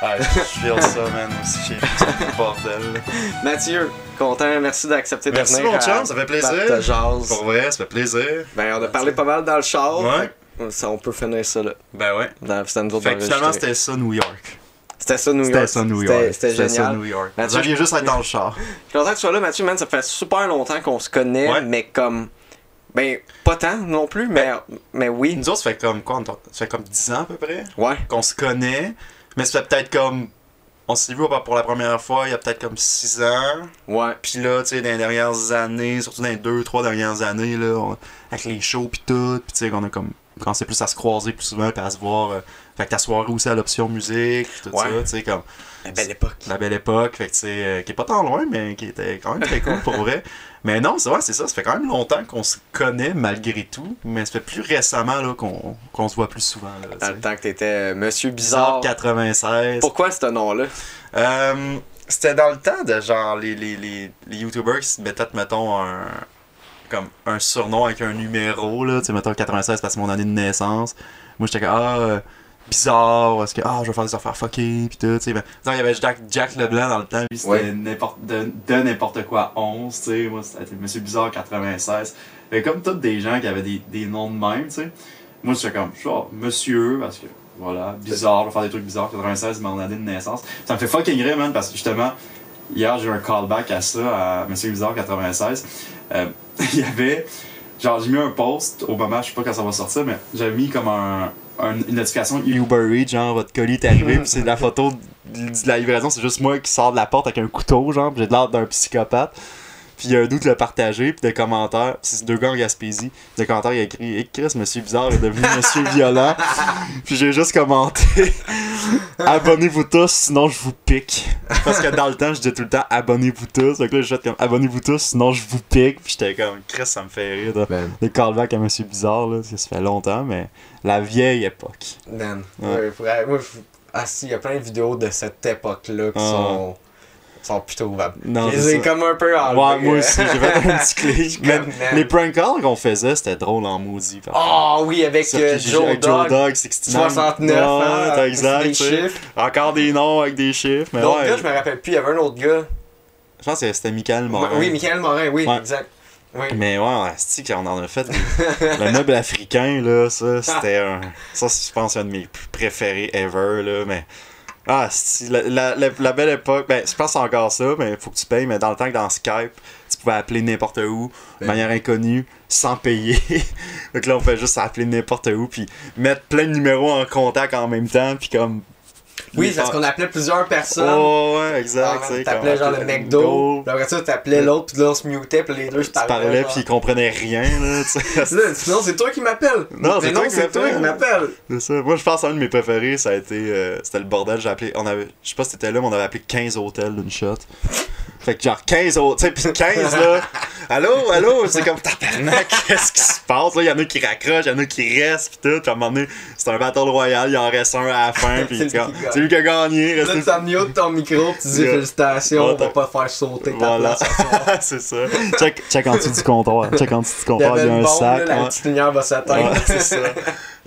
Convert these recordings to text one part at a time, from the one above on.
Ah, je feel ça, man, aussi. Bordel. Mathieu, content, merci d'accepter de Merci, venir. mon à chum, ça fait plaisir. Battre Jazz. Pour vrai, ça fait plaisir. Ben, on a parlé pas mal dans le char. Ouais. Ça, on peut finir ça là. Ben ouais. Dans, Fait que finalement, c'était ça, New York. C'était ça, New York. C'était ça, New York. C'était- C'était ça, génial. New York. Mathieu, Vous aviez juste à être dans le char. Je suis content que tu sois là, Mathieu, man. Ça fait super longtemps qu'on se connaît, Ouais. mais comme. Ben, pas tant non plus, mais, mais oui. Nous autres, ça fait comme quoi Ça fait comme 10 ans à peu près Ouais. qu'on se connaît. Mais ça fait peut-être comme. On s'est vu pour la première fois il y a peut-être comme 6 ans. Ouais. Puis là, tu sais, dans les dernières années, surtout dans les 2-3 dernières années, là, on- avec les shows pis tout, pis tu sais, qu'on a comme commencé plus à se croiser plus souvent, puis à se voir. euh, fait que ta soirée aussi à l'option musique, tout Ouais. ça, tu sais, comme La belle époque. la belle époque, fait que tu sais, euh, qui est pas tant loin, mais qui était quand même très cool pour vrai. Mais non, c'est vrai, c'est ça, ça fait quand même longtemps qu'on se connaît malgré tout, mais ça fait plus récemment là, qu'on qu'on se voit plus souvent. Là, Dans le temps que t'étais euh, Monsieur Bizarre Bizarre. 96. Pourquoi ce nom-là? Euh, c'était dans le temps de genre les, les, les, les youtubers qui se mettaient, mettons, un, comme un surnom avec un numéro, là, tu sais, mettons 96 parce que c'est mon année de naissance. Moi j'étais comme, ah, euh, bizarre, parce que, ah, je vais faire des affaires fuckées, pis tout, tu sais. Ben, disons, il y avait Jack, Jack Leblanc dans le temps, lui c'était Ouais. n'importe, de, de n'importe quoi 11, tu sais. Moi c'était Monsieur Bizarre 96. Fait comme tous des gens qui avaient des, des noms de même, tu sais. Moi j'étais comme, genre, monsieur, parce que, voilà, bizarre, je vais faire des trucs bizarres, 96, c'est mon année de naissance. Ça me fait fucking rire, man, parce que justement, hier, j'ai eu un callback à ça, à Monsieur Bizarre 96. Euh, il y avait, genre, j'ai mis un post au moment, je sais pas quand ça va sortir, mais j'avais mis comme un, un- une notification Uber Eats, genre, votre colis est arrivé, puis c'est la photo de, de la livraison, c'est juste moi qui sors de la porte avec un couteau, genre, puis j'ai l'air d'un psychopathe. Puis il y a un doute le partagé, puis des commentaires, c'est deux gars en Gaspésie. Des commentaires, il a écrit Hey Chris, Monsieur Bizarre est devenu Monsieur Violent. puis j'ai juste commenté Abonnez-vous tous, sinon je vous pique. Parce que dans le temps, je disais tout le temps Abonnez-vous tous. Donc là, fait comme Abonnez-vous tous, sinon je vous pique. Puis j'étais comme Chris, ça me fait rire. Ben. Le callback à Monsieur Bizarre, là, ça fait longtemps, mais la vieille époque. Man. Ouais. Ouais, je- Ah, si, il y a plein de vidéos de cette époque-là qui Ah. sont. Sont plus trouvables. Non, c'est comme un peu Ouais, enlevés. moi aussi, j'ai fait un petit clic. Les prank calls qu'on faisait, c'était drôle en maudit. Ah oui, avec euh, Joe avec Dog. 69. 69 Ouais, hein, t'as avec exact. des chiffres. Encore des noms avec des chiffres. Mais L'autre ouais, gars, je me rappelle plus, il y avait un autre gars. je pense que c'était Michael Morin. Oui, Michael Morin, oui, Ouais. exact. Oui. Mais ouais, on c'est qu'on en a fait. le meuble africain, là, ça, c'était un. Ça, je pense, un de mes préférés ever, là. Mais. Ah, la, la, la, la belle époque. Ben, je pense encore ça, mais il faut que tu payes. Mais dans le temps que dans Skype, tu pouvais appeler n'importe où, de Ben. manière inconnue, sans payer. Donc là, on fait juste appeler n'importe où, puis mettre plein de numéros en contact en même temps, puis comme. Oui, parce qu'on appelait plusieurs personnes. Oh, ouais, exact. Ah, tu T'appelais genre le McDo, puis après ça, t'appelais l'autre, puis là on se mutait, puis les deux se Tu parlaient. parlais, puis ils comprenaient rien, là, tu sinon, c'est toi qui m'appelles. Non, c'est toi non, qui m'appelles. C'est ça. Moi, je pense qu'un de mes préférés, ça a été. euh, c'était le bordel. J'ai appelé. On avait, je sais pas si t'étais là, mais on avait appelé 15 hôtels d'une shot. Fait que genre 15 hôtels. Tu sais, pis 15 là. Allô, allô. C'est comme tabarnak, qu'est-ce qui se passe là? Il y en a qui raccrochent, il y en a qui restent, pis tout. Puis à un moment donné, c'est un battle royal, il en reste un à la fin, pis C'est c'est lui qui a gagné. Là, tu t'as mute ton micro, tu dis félicitations, on va pas faire sauter ta Voilà. place. c'est ça. Check, check en dessous du comptoir. Check en dessous du comptoir, il y, a un bombe, sac. là, la ouais. petite lumière va s'atteindre. Ouais, c'est ça. Ouais,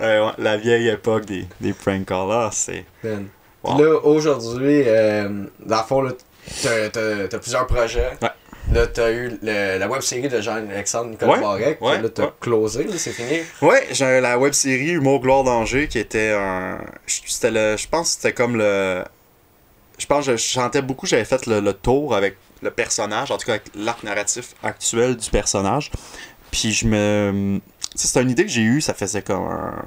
ouais, la vieille époque des, des prank calls. là, c'est. Man. Wow. Là, aujourd'hui, euh, dans le fond, t'as plusieurs projets. Ouais. Là, t'as eu le- la web série de Jean-Alexandre Nicolas Ouais, Barrec. ouais, là, t'as ouais. closé, là, c'est fini. Ouais, j'ai la web série Humour Gloire Danger qui était un. C'était le. Je pense que c'était comme le. Je pense que je chantais beaucoup, j'avais fait le, le tour avec le personnage, en tout cas avec l'arc narratif actuel du personnage. Puis je me. Tu sais, c'est une idée que j'ai eue, ça faisait comme un.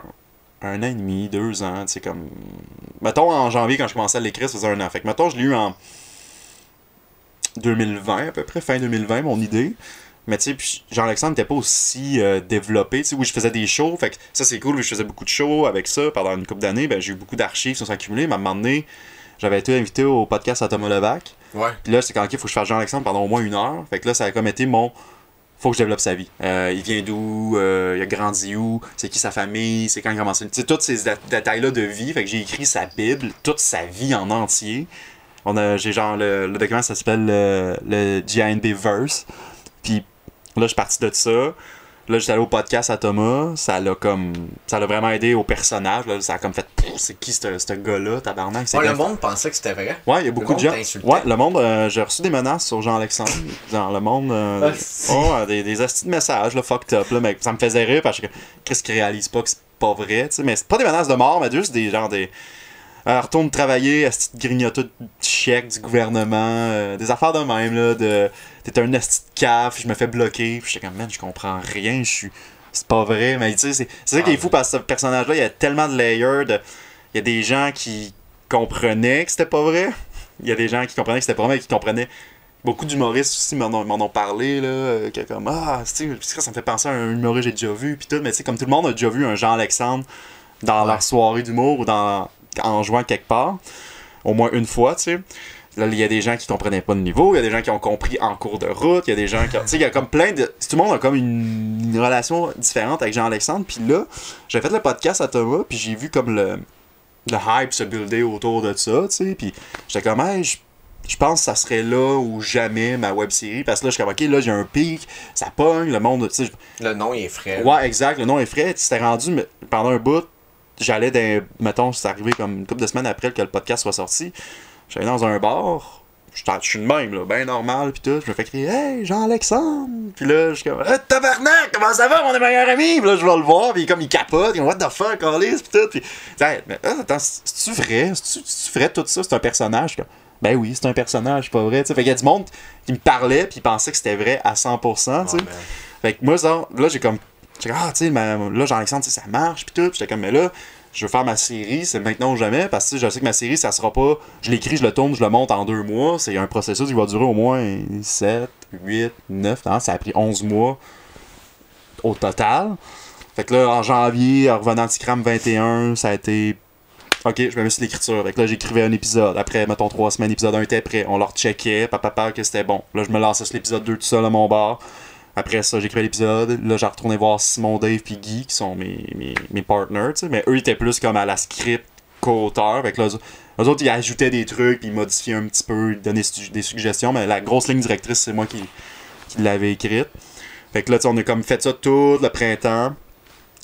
Un an et demi, deux ans, tu sais, comme. Mettons en janvier quand je commençais à l'écrire, ça faisait un an. Fait que mettons, je l'ai eu en. 2020 à peu près, fin 2020, mon idée. Mais tu sais, puis Jean-Alexandre n'était pas aussi euh, développé. Tu sais, oui, je faisais des shows. Fait que ça, c'est cool. Je faisais beaucoup de shows avec ça pendant une couple d'années. Ben, j'ai eu beaucoup d'archives qui se sont accumulées. Mais à un moment donné, j'avais été invité au podcast à Thomas Levac. Ouais. Puis là, c'est quand il faut que je fasse Jean-Alexandre pendant au moins une heure. Fait que là, ça a comme été mon. Faut que je développe sa vie. Euh, il vient d'où? Euh, Il a grandi où? C'est qui sa famille? C'est quand il a commencé? Tu sais, tous ces dé- détails-là de vie. Fait que j'ai écrit sa Bible, toute sa vie en entier. On a, j'ai genre le, le document, ça s'appelle le, le GNB Verse. Puis là, je suis parti de ça. Là, j'étais allé au podcast à Thomas. Ça l'a comme. Ça l'a vraiment aidé au personnage. Là. Ça a comme fait. C'est qui ce ce gars-là, tabarnak? Ouais, le monde pensait que c'était vrai. Ouais, il y a beaucoup de gens. Ouais, le monde, euh, j'ai reçu des menaces sur Jean-Alexandre. Dans le monde. euh, Ah, ouais, des, des de messages, là, fucked up, là, mais ça me faisait rire parce que qu'est-ce qu'ils réalisent pas que c'est pas vrai, tu sais. Mais c'est pas des menaces de mort, mais juste des genre des. Euh, retourne travailler, asti de grignoter de chèques du gouvernement, euh, des affaires de même, là, de. T'es un asti de caf, je me fais bloquer, puis j'étais comme, man, je comprends rien, je suis. C'est pas vrai, mais tu sais, c'est c'est ça qui est Ah, fou parce que ce personnage-là, il y a tellement de layers de. Il y a des gens qui comprenaient que c'était pas vrai. Il y a des gens qui comprenaient que c'était pas vrai, mais qui comprenaient. Beaucoup d'humoristes aussi m'en ont, parlé, là, euh, que comme, ah, tu sais, ça me fait penser à un humoriste que j'ai déjà vu, puis tout, mais tu sais, comme tout le monde a déjà vu un Jean-Alexandre dans Ouais. leur soirée d'humour ou dans, en jouant quelque part, au moins une fois, tu sais. Là, il y a des gens qui comprenaient pas le niveau, il y a des gens qui ont compris en cours de route, il y a des gens qui. ont- Tu sais, il y a comme plein de. Tout le monde a comme une, une relation différente avec Jean-Alexandre, puis là, j'ai fait le podcast à Thomas, puis j'ai vu comme le, le hype se builder autour de ça, tu sais, puis j'étais comme, hey, je je pense que ça serait là ou jamais ma web série parce que là je suis comme ok là j'ai un pic ça pogne le monde tu sais Le nom, est frais. Ouais, exact. Le nom est frais. C'était rendu mais pendant un bout. J'allais dans. Mettons, c'est arrivé comme une couple de semaines après que le podcast soit sorti. J'allais dans un bar. j'étais- Je suis de même, là, ben normal, pis tout. Je me fais crier, hey, Jean-Alexandre! Pis là, je suis comme, hey, tabarnak, comment ça va, mon meilleur ami? Pis là, je vais le voir, pis comme il capote, il what the fuck, Alice, pis tout. Pis, hey, mais ah, attends, c'est-tu vrai? C'est-tu vrai tout ça? C'est un personnage? Comme, ben oui, c'est un personnage, pas vrai, tu sais. Fait qu'il y a du monde qui me parlait, pis il pensait que c'était vrai à 100%, tu sais. Fait que moi, ça, là, j'ai comme. J'ai comme, ah, tu sais, là, Jean-Alexandre, ça marche, pis tout. J'étais comme, mais là, je veux faire ma série, c'est maintenant ou jamais, parce que je sais que ma série, ça sera pas. Je l'écris, je le tourne, je le monte en deux mois. C'est un processus qui va durer au moins 7, 8, 9 ans. Ça a pris 11 mois au total. Fait que là, en janvier, en revenant de Scram 21, ça a été. Ok, je me mets sur l'écriture. Fait que là, j'écrivais un épisode. Après, mettons, trois semaines, l'épisode 1 était prêt. On leur checkait, papa, papa, que c'était bon. Là, je me lançais sur l'épisode 2 tout seul à mon bar. Après ça, j'écrivais l'épisode. Là, j'ai retourné voir Simon, Dave puis Guy, qui sont mes, mes, mes partners. Mais eux, ils étaient plus comme à la script que là, eux, autres, ils ajoutaient des trucs, puis ils modifiaient un petit peu, ils donnaient des suggestions. Mais la grosse ligne directrice, c'est moi qui, qui l'avais écrite. Fait que là, on a comme fait ça tout le printemps.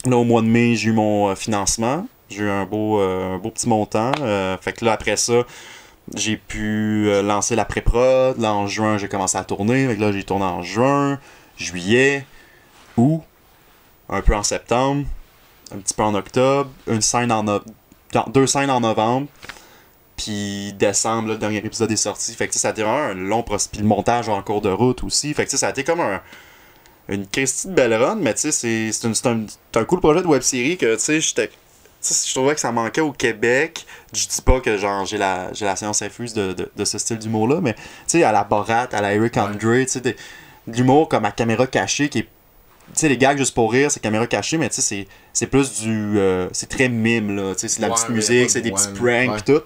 Là, au mois de mai, j'ai eu mon euh, financement. J'ai eu un beau, euh, un beau petit montant. Euh, fait que là, après ça, j'ai pu lancer la pré-prod. Là, en juin, j'ai commencé à tourner. Fait que là, j'ai tourné en juin, juillet, août, un peu en septembre, un petit peu en octobre, une scène en no- deux scènes en novembre. Puis décembre, le dernier épisode est sorti. Fait que ça a été vraiment un long. Puis le montage en cours de route aussi. Fait que ça a été comme un, une Christie de belle run, mais tu sais, c'est un, un cool projet de web série que tu sais, j'étais. Je trouvais que ça manquait au Québec. Je dis pas que j'ai la, j'ai la science infuse de, de, ce style d'humour-là, mais tu sais, à la Borat, à la Eric Andre, tu de l'humour comme à caméra cachée qui est. Tu sais, les gags juste pour rire, c'est caméra cachée, mais tu sais, c'est- c'est plus du. euh, c'est très mime, là. Tu sais, c'est de la Ouais, petite musique, c'est de des ouais, petits pranks, ouais. pis tout.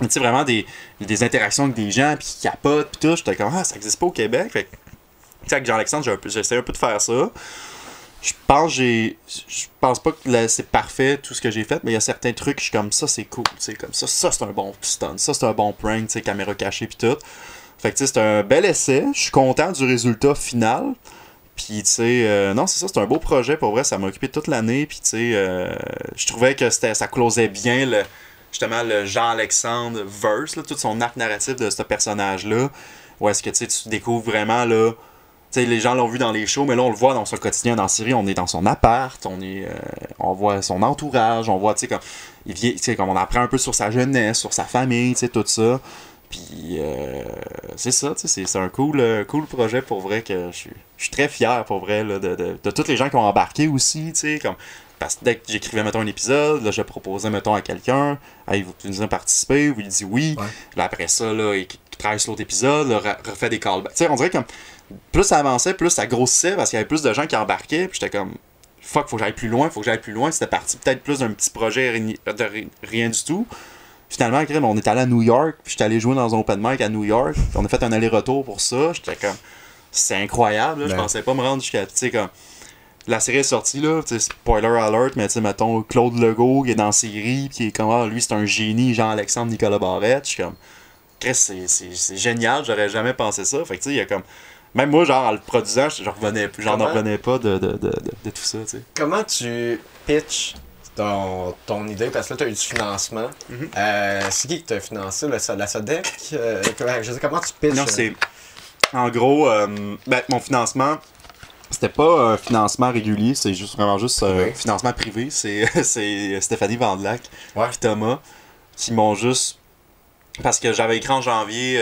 Mais tu sais, vraiment des, des interactions avec des gens, puis qui capotent, pis tout. J'étais comme, ah, ça existe pas au Québec. Fait que, tu sais, avec Jean-Alexandre, j'essaie un peu de faire ça. Je pense j'ai je pense pas que c'est parfait tout ce que j'ai fait, mais il y a certains trucs, je suis comme ça, c'est cool, tu sais, comme ça, ça c'est un bon stun, ça c'est un bon prank, tu sais, caméra cachée puis tout. Fait que c'est un bel essai, je suis content du résultat final. Puis tu sais, euh, non, c'est ça, c'est un beau projet pour vrai, ça m'a occupé toute l'année, puis tu sais, euh, je trouvais que ça closait bien le justement le Jean-Alexandre verse, tout son arc narratif de ce personnage-là. Où est-ce que tu découvres vraiment là. Tu les gens l'ont vu dans les shows, mais là on le voit dans son quotidien dans la série, on est dans son appart, on est euh, on voit son entourage, on voit tu sais comme il vient comme on apprend un peu sur sa jeunesse, sur sa famille, tu sais tout ça. Puis euh, c'est ça, tu sais, c'est- un cool, euh, cool projet pour vrai que je suis je suis très fier pour vrai là, de, de, de tous les gens qui ont embarqué aussi, tu sais, comme parce que dès que j'écrivais mettons un épisode, là je proposais mettons à quelqu'un, hey, vous voulez participer, vous il dit oui. Ouais. Là, après ça, là, il il travaille sur l'autre épisode, là, refait des callbacks. Tu sais, on dirait comme plus ça avançait, plus ça grossissait parce qu'il y avait plus de gens qui embarquaient, puis j'étais comme fuck, faut que j'aille plus loin, faut que j'aille plus loin. C'était parti peut-être plus d'un petit projet de ri- rien du tout. Finalement, crème, on est allé à New York, puis j'étais allé jouer dans un open mic à New York. puis on a fait un aller-retour pour ça. J'étais comme, c'est incroyable, là, je Ben. pensais pas me rendre jusqu'à, tu sais, comme, la série est sortie, là, tu sais, spoiler alert, mais tu sais, mettons, Claude Legault, qui est dans la série, puis qui est comme, ah, lui, c'est un génie, Jean-Alexandre Nicolas Barrette. Je suis comme, Chris, c'est- c'est c'est génial, j'aurais jamais pensé ça. Fait que, tu sais, il y a comme, Même moi, genre, en le produisant, je, je revenais, j'en Comment? revenais pas de, de, de, de, de tout ça, tu sais. Comment tu pitches ton, ton idée? Parce que là, tu as eu du financement. Mhm. Euh, c'est qui qui t'a financé? Le, la SODEC? Euh, je sais comment tu pitches? Non, euh, c'est. En gros, ben, mon financement, c'était pas un financement régulier, c'est juste vraiment juste un Oui. financement privé. C'est Stéphanie Vandelac Ouais. puis Thomas qui m'ont juste. Parce que j'avais écrit en janvier.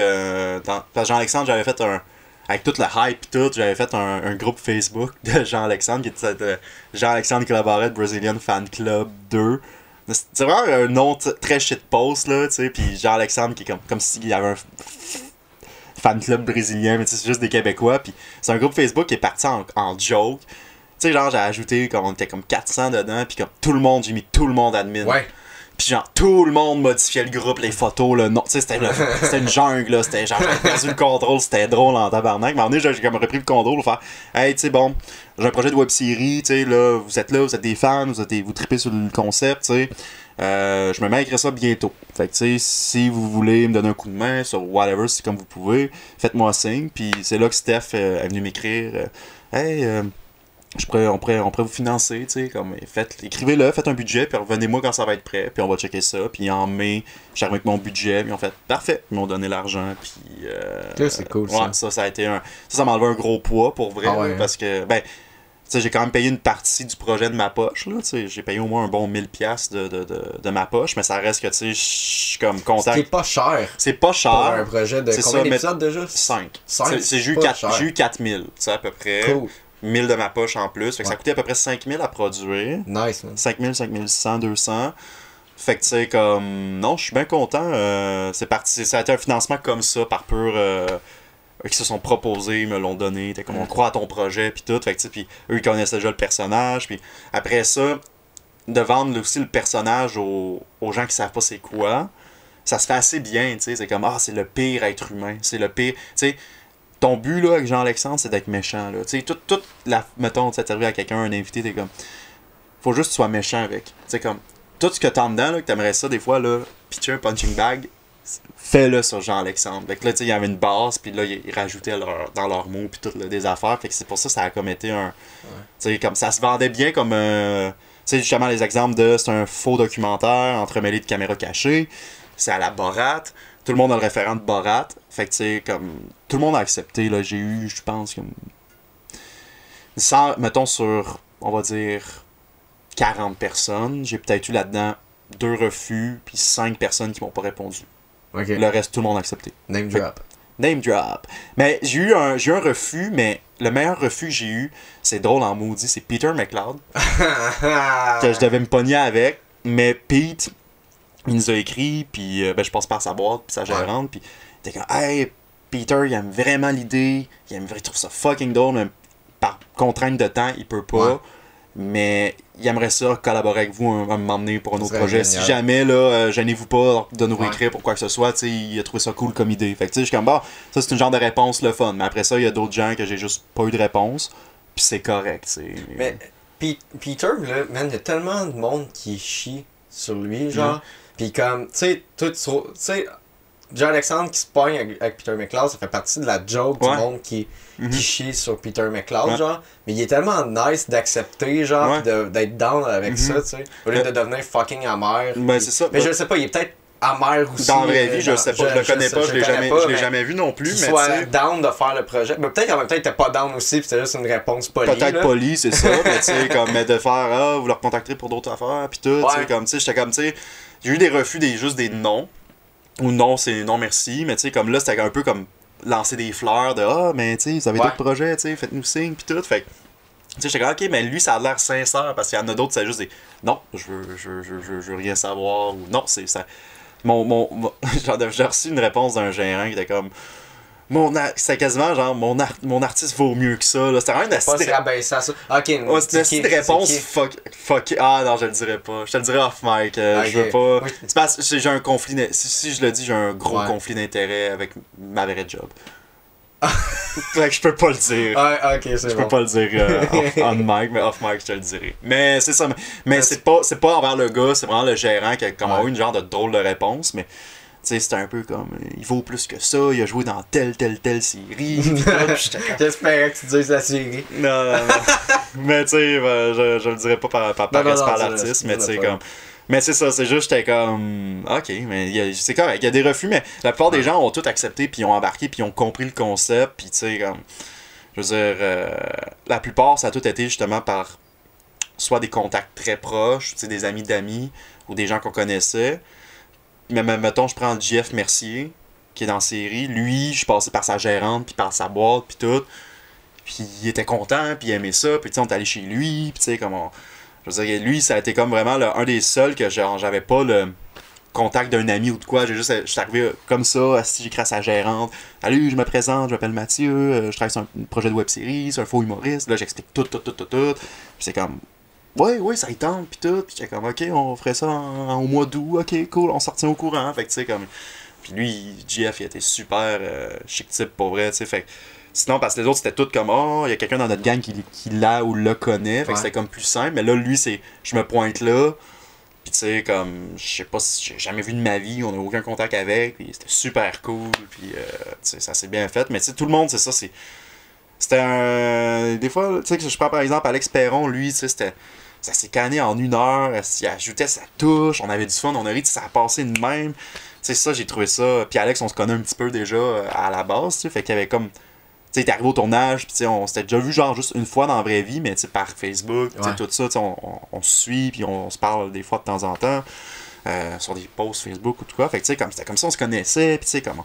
dans- Parce que Jean-Alexandre, j'avais fait un. Avec toute la hype tout, j'avais fait un, un groupe Facebook de Jean-Alexandre qui était Jean-Alexandre collaborait Brazilian Fan Club 2. C'est vraiment un nom très shitpost, là, tu sais. Puis Jean-Alexandre qui est comme, comme s'il y avait un fan club brésilien, mais tu sais, c'est juste des Québécois. Puis c'est un groupe Facebook qui est parti en, en joke. Tu sais, genre, j'ai ajouté, comme on était comme 400 dedans, puis comme tout le monde, j'ai mis tout le monde admin. Ouais. Puis genre, tout le monde modifiait le groupe, les photos, le nom. Tu sais, c'était une jungle, là. C'était genre, j'avais perdu le contrôle, c'était drôle en tabarnak. Mais donné, j'ai comme repris le contrôle pour faire, hey, tu sais, bon, j'ai un projet de web série, tu sais, là, vous êtes là, vous êtes des fans, vous, êtes des- vous tripez sur le concept, tu sais. Euh, je me mets à écrire ça bientôt. Fait que, tu sais, si vous voulez me donner un coup de main sur whatever, c'est comme vous pouvez, faites-moi signe. Puis c'est là que Steph euh, est venu m'écrire, euh, hey, euh, je pourrais, on, pourrait, on pourrait vous financer, tu sais, comme, faites, écrivez-le, faites un budget, puis revenez-moi quand ça va être prêt, puis on va checker ça. Puis en mai, j'arrive avec mon budget, puis ont fait, parfait, ils m'ont donné l'argent, puis... Euh, c'est cool, ouais, ça. ça, ça a été un... Ça, ça m'a enlevé un gros poids, pour vrai, Ah ouais, là, hein? parce que, ben, tu sais, j'ai quand même payé une partie du projet de ma poche, là, tu sais, j'ai payé au moins un bon 1000$ piastres de, de, de, de ma poche, mais ça reste que, tu sais, je suis comme content. qui est pas cher C'est pas pour un cher, projet de c'est combien d'épisodes déjà? 5. Cinq, C'est- c'est- cher. j'ai eu 4000, tu sais, à peu près. Cool. 1000 de ma poche en plus. Fait que ça Ouais. coûtait à peu près 5000 à produire. Nice, man. 5000, 5100, 200. Fait que tu sais, comme. Non, je suis bien content. euh, c'est parti. Ça a été un financement comme ça, par pur. euh, eux qui se sont proposés, ils me l'ont donné. T'es comme on croit à ton projet, puis tout. Fait que tu sais, puis eux ils connaissaient déjà le personnage. Puis après ça, de vendre aussi le personnage aux, aux gens qui savent pas c'est quoi, ça se fait assez bien, tu sais. C'est comme, ah, c'est le pire être humain. C'est le pire. Tu sais, ton but là avec Jean-Alexandre, c'est d'être méchant là. Tu sais, toute, toute la mettons, tu t'arrives à quelqu'un, un invité, t'es comme faut juste que tu sois méchant avec. Tu sais comme tout ce que t'as en dedans là, que t'aimerais ça des fois là, pitcher un punching bag, fais-le sur Jean-Alexandre. Fait que là, tu sais, il y avait une base, puis là, ils rajoutaient leur, dans leurs mots, puis tout, là, des affaires. Fait que c'est pour ça que ça a comme été un. Tu sais, comme ça se vendait bien comme un. Tu sais, justement, les exemples de c'est un faux documentaire entremêlé de caméras cachées. C'est à la Borat. Tout le monde a le référent de Borat. Fait que, tu sais, comme. Tout le monde a accepté, là. J'ai eu, je pense, comme. Sans, mettons, sur, on va dire, 40 personnes, j'ai peut-être eu là-dedans deux refus, puis cinq personnes qui m'ont pas répondu. Le reste, tout le monde a accepté. Name Fait- drop. Name drop. Mais j'ai eu un, j'ai eu un refus, mais le meilleur refus que j'ai eu, c'est drôle en maudit, c'est Peter McLeod, que je devais me pogner avec. Mais Pete, il nous a écrit, puis euh, ben, je passe par sa boîte, puis sa gérante, puis il était comme Hey, Peter, il aime vraiment l'idée, il, aime, il trouve ça fucking drôle, mais par contrainte de temps, il peut pas. Ouais. Mais il aimerait ça collaborer avec vous moment donné pour un autre projet. génial. Si jamais, là, euh, gênez-vous pas de nous Ouais. pour quoi que ce soit, tu sais, il a trouvé ça cool comme idée. Fait que tu sais, je suis comme, bah, ça c'est une genre de réponse le fun. Mais après ça, il y a d'autres gens que j'ai juste pas eu de réponse. Puis c'est correct, tu sais. Mais Pe- Peter, là, man, il y a tellement de monde qui chie sur lui, genre. Pis comme, tu sais, tu sais, John Alexandre qui se pogne avec, avec Peter McLeod, ça fait partie de la joke Ouais. du monde qui, qui chie sur Peter McLeod, Ouais. genre. Mais il est tellement nice d'accepter, genre, Ouais. d'être down avec Mhm. ça, tu sais. Au lieu Euh, de devenir fucking amer. Ben, c'est ça. Mais je sais pas, il est peut-être amer aussi. Dans la vraie euh, vie, je sais pas, je, le connais pas, je l'ai le jamais, pas, je l'ai mais jamais vu non plus, Qu'il mais soit down de faire le projet. Mais peut-être qu'en même temps, il était pas down aussi, pis c'était juste une réponse polie. peut-être là. poli, c'est ça, mais tu sais, comme mais de faire, ah, vous leur contacterez pour d'autres affaires, puis tout, tu sais, comme, tu sais, j'étais comme, tu sais, j'ai eu des refus, des, juste des noms, ou non, c'est non merci, mais tu sais, comme là, c'était un peu comme lancer des fleurs de, ah, mais tu sais, vous avez Ouais. d'autres projets, tu sais, faites-nous signe, puis tout, fait que, tu sais, j'étais comme, ok, mais lui, ça a l'air sincère, parce qu'il y en a d'autres, c'est juste des, non, je veux, je, je, veux- je veux- je veux rien savoir, ou non, c'est ça. Mon, mon, mon- j'ai reçu une réponse d'un gérant qui était comme, mon ar- c'était quasiment genre, mon, mon artiste vaut mieux que ça, là. C'était vraiment une Pas ça. Ok, Ouais, c'est une réponse fuck, fuck. Ah non, je le dirais pas. Je te le dirais off mic. euh. Je veux pas. Oui. C'est parce que j'ai un conflit. Si, si je le dis, j'ai un gros Ouais. conflit d'intérêt avec ma vraie job. fait que je peux pas le dire. Ah, ok, c'est Je bon. peux pas le dire euh, off- on mic, mais off mic, je te le dirai. Mais c'est ça. Mais, c'est pas, c'est pas envers le gars, c'est vraiment le gérant qui a comme Ouais. eu une genre de drôle de réponse. Mais sais, c'était un peu comme, euh, il vaut plus que ça, il a joué dans telle, telle, telle série. J'espérais que tu dises la série. non, non, non. mais tu sais, ben, je, je le dirais pas par, par, par Non, l'artiste, mais tu sais, comme. Mais c'est ça, c'est juste, j'étais comme. Ok, mais c'est correct, il y a des refus, mais la plupart des gens ont tout accepté, puis ont embarqué, puis ont compris le concept, puis tu sais, comme. Je veux dire, euh, la plupart, ça a tout été justement par soit des contacts très proches, tu sais, des amis d'amis, ou des gens qu'on connaissait. Mais mettons, je prends Jeff Mercier, qui est dans la série. Lui, je suis passé par sa gérante, puis par sa boîte, puis tout. Puis il était content, puis il aimait ça, puis on est allé chez lui, puis tu sais, comme on... Je veux dire, lui, ça a été comme vraiment un des seuls que j'avais pas le contact d'un ami ou de quoi. J'ai juste, je suis arrivé comme ça, assis, j'écris à sa gérante. Salut, je me présente, je m'appelle Mathieu, euh, je travaille sur un projet de web série, c'est un faux humoriste. Là, j'explique tout, tout, tout, tout, tout. Puis c'est comme, ouais, ouais, ça y tente, puis tout. Puis j'étais comme, ok, on ferait ça en- en- au mois d'août, ok, cool, on sortit au courant. Fait que tu sais, comme. Puis lui, GF, il était super euh, chic type pour vrai, tu sais. Fait Sinon, parce que les autres, c'était tout comme, oh, il y a quelqu'un dans notre gang qui, qui l'a ou le connaît. Fait que c'était comme plus simple. Mais là, lui, c'est, je me pointe là. Puis tu sais, comme, je sais pas si j'ai jamais vu de ma vie, on n'a aucun contact avec. Puis c'était super cool. Puis, euh, tu sais, ça s'est bien fait. Mais tu sais, tout le monde, c'est ça, c'est. C'était un. Des fois, tu sais, que je prends par exemple Alex Perron, lui, tu sais, c'était. Ça s'est canné en une heure, il ajoutait sa touche, on avait du fun, on a ri, ça a passé de même. Tu sais, ça, j'ai trouvé ça. Puis Alex, on se connaît un petit peu déjà euh, à la base, tu sais, fait qu'il y avait comme. Tu sais, est arrivé au tournage, puis tu sais, on s'était déjà vu genre juste une fois dans la vraie vie, mais tu sais, par Facebook, tu sais, Ouais. tout ça, tu sais, on, on, on se suit, puis on, se parle des fois de temps en temps, euh, sur des posts Facebook ou tout quoi. Fait que tu sais, comme, c'était comme ça, on se connaissait, puis tu sais, comme.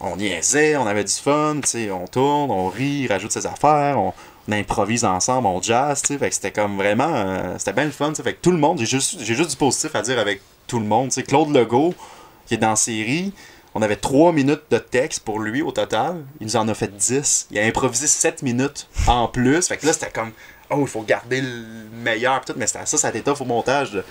On niaisait, on avait du fun, tu sais, on tourne, on rit, il rajoute ses affaires, on, on improvise ensemble, on jazz, tu sais, fait que c'était comme vraiment, euh, c'était bien le fun, tu sais, fait que tout le monde, j'ai juste, j'ai juste du positif à dire avec tout le monde, tu sais, Claude Legault, qui est dans la série, on avait 3 minutes de texte pour lui au total, il nous en a fait 10, il a improvisé 7 minutes en plus, fait que là, c'était comme, oh, il faut garder le meilleur, tout, mais c'était ça, ça tough au montage, de,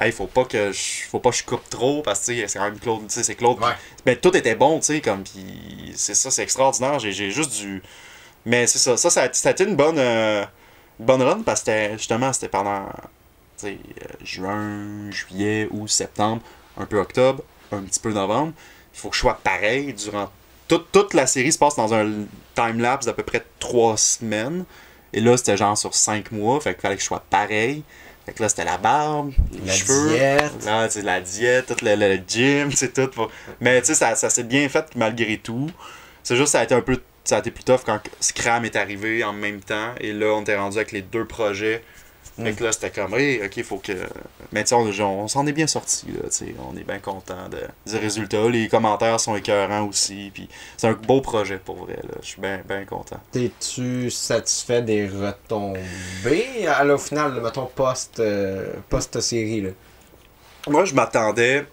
hey, faut pas que je, faut pas que je coupe trop, parce que, c'est quand même Claude, tu sais, c'est Claude, Ouais. mais tout était bon, tu sais, comme, puis c'est ça, c'est extraordinaire. J'ai juste du. Mais c'est ça, ça, ça a, ça a été une bonne, euh, bonne run parce que justement, c'était pendant, euh, juin, juillet, août, septembre, un peu octobre, un petit peu novembre. Il faut que je sois pareil durant. Toute, toute la série se passe dans un time-lapse d'à peu près trois semaines. Et là, c'était genre sur cinq mois, fait qu'il fallait que je sois pareil. Fait que là, c'était la barbe, les La cheveux. diète. Là, la diète, tout le, le gym, c'est tout. pour- Mais tu sais, ça, ça s'est bien fait malgré tout. C'est juste, ça a été un peu. Ça a été plus tough quand Scram est arrivé en même temps. Et là, on était rendu avec les deux projets. Fait que là, c'était comme, hey, ok, faut que. Mais tu on, on s'en est bien sorti, là, tu sais. On est bien content de, du résultat. Les commentaires sont écœurants aussi. Puis c'est un beau projet pour vrai, là. Je suis bien, bien content. T'es-tu satisfait des retombées à la- au final, mettons, post, euh, post-série, là? Moi, je m'attendais.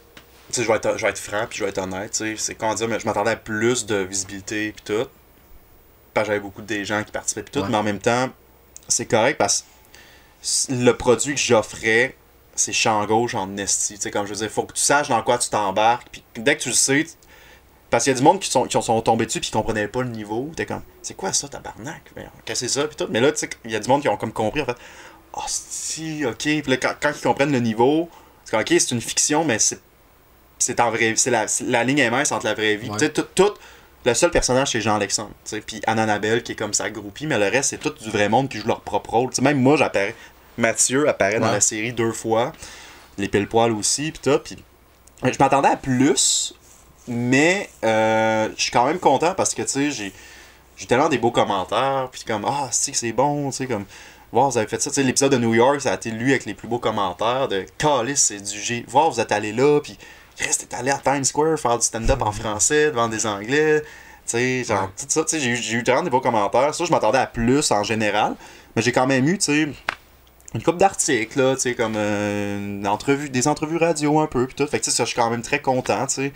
Tu sais, je vais être, je vais être franc, puis je vais être honnête, tu sais. C'est comment dire, mais je m'attendais à plus de visibilité, puis tout. Parce que j'avais beaucoup de gens qui participaient, puis tout. Ouais. Mais en même temps, c'est correct parce que le produit que j'offrais, c'est champ gauche en esti. Tu sais, comme je veux dire, faut que tu saches dans quoi tu t'embarques. Puis dès que tu le sais, parce qu'il y a du monde qui sont, qui sont tombés dessus puis qui comprenaient pas le niveau. T'es comme, c'est quoi ça, tabarnak? Ben, Qu'est-ce que c'est ça? Puis tout. Mais là, tu sais, il y a du monde qui ont comme compris, en fait. Ah, si, ok. Puis là, quand, quand ils comprennent le niveau, c'est comme, ok, c'est une fiction, mais c'est c'est en vrai c'est la, la ligne est mince entre la vraie vie. Ouais. Tu sais, tout, tout- le seul personnage c'est Jean-Alexandre, puis Anne-Annabelle qui est comme sa groupie, mais le reste c'est tout du vrai monde qui joue leur propre rôle. Même moi j'apparais, Mathieu apparaît dans la série deux fois, les pile poils aussi, puis tout, puis je m'attendais à plus, mais euh, je suis quand même content parce que tu sais j'ai j'ai tellement des beaux commentaires, puis comme ah c'est que c'est bon, tu sais comme Voir, vous avez fait ça, l'épisode de New York, ça a été lu avec les plus beaux commentaires de Calice, c'est du G. Voir, vous êtes allé là, puis Chris, t'es allé à Times Square faire du stand-up en français devant des Anglais. Tu sais, genre, Ouais. tout ça, tu sais, j'ai eu- j'ai eu vraiment des beaux commentaires. Ça, je m'attendais à plus en général, mais j'ai quand même eu, tu sais, une couple d'articles, là, tu sais, comme euh, une entrevue, des entrevues radio un peu, puis tout. Fait que, tu sais, ça, je suis quand même très content, tu sais.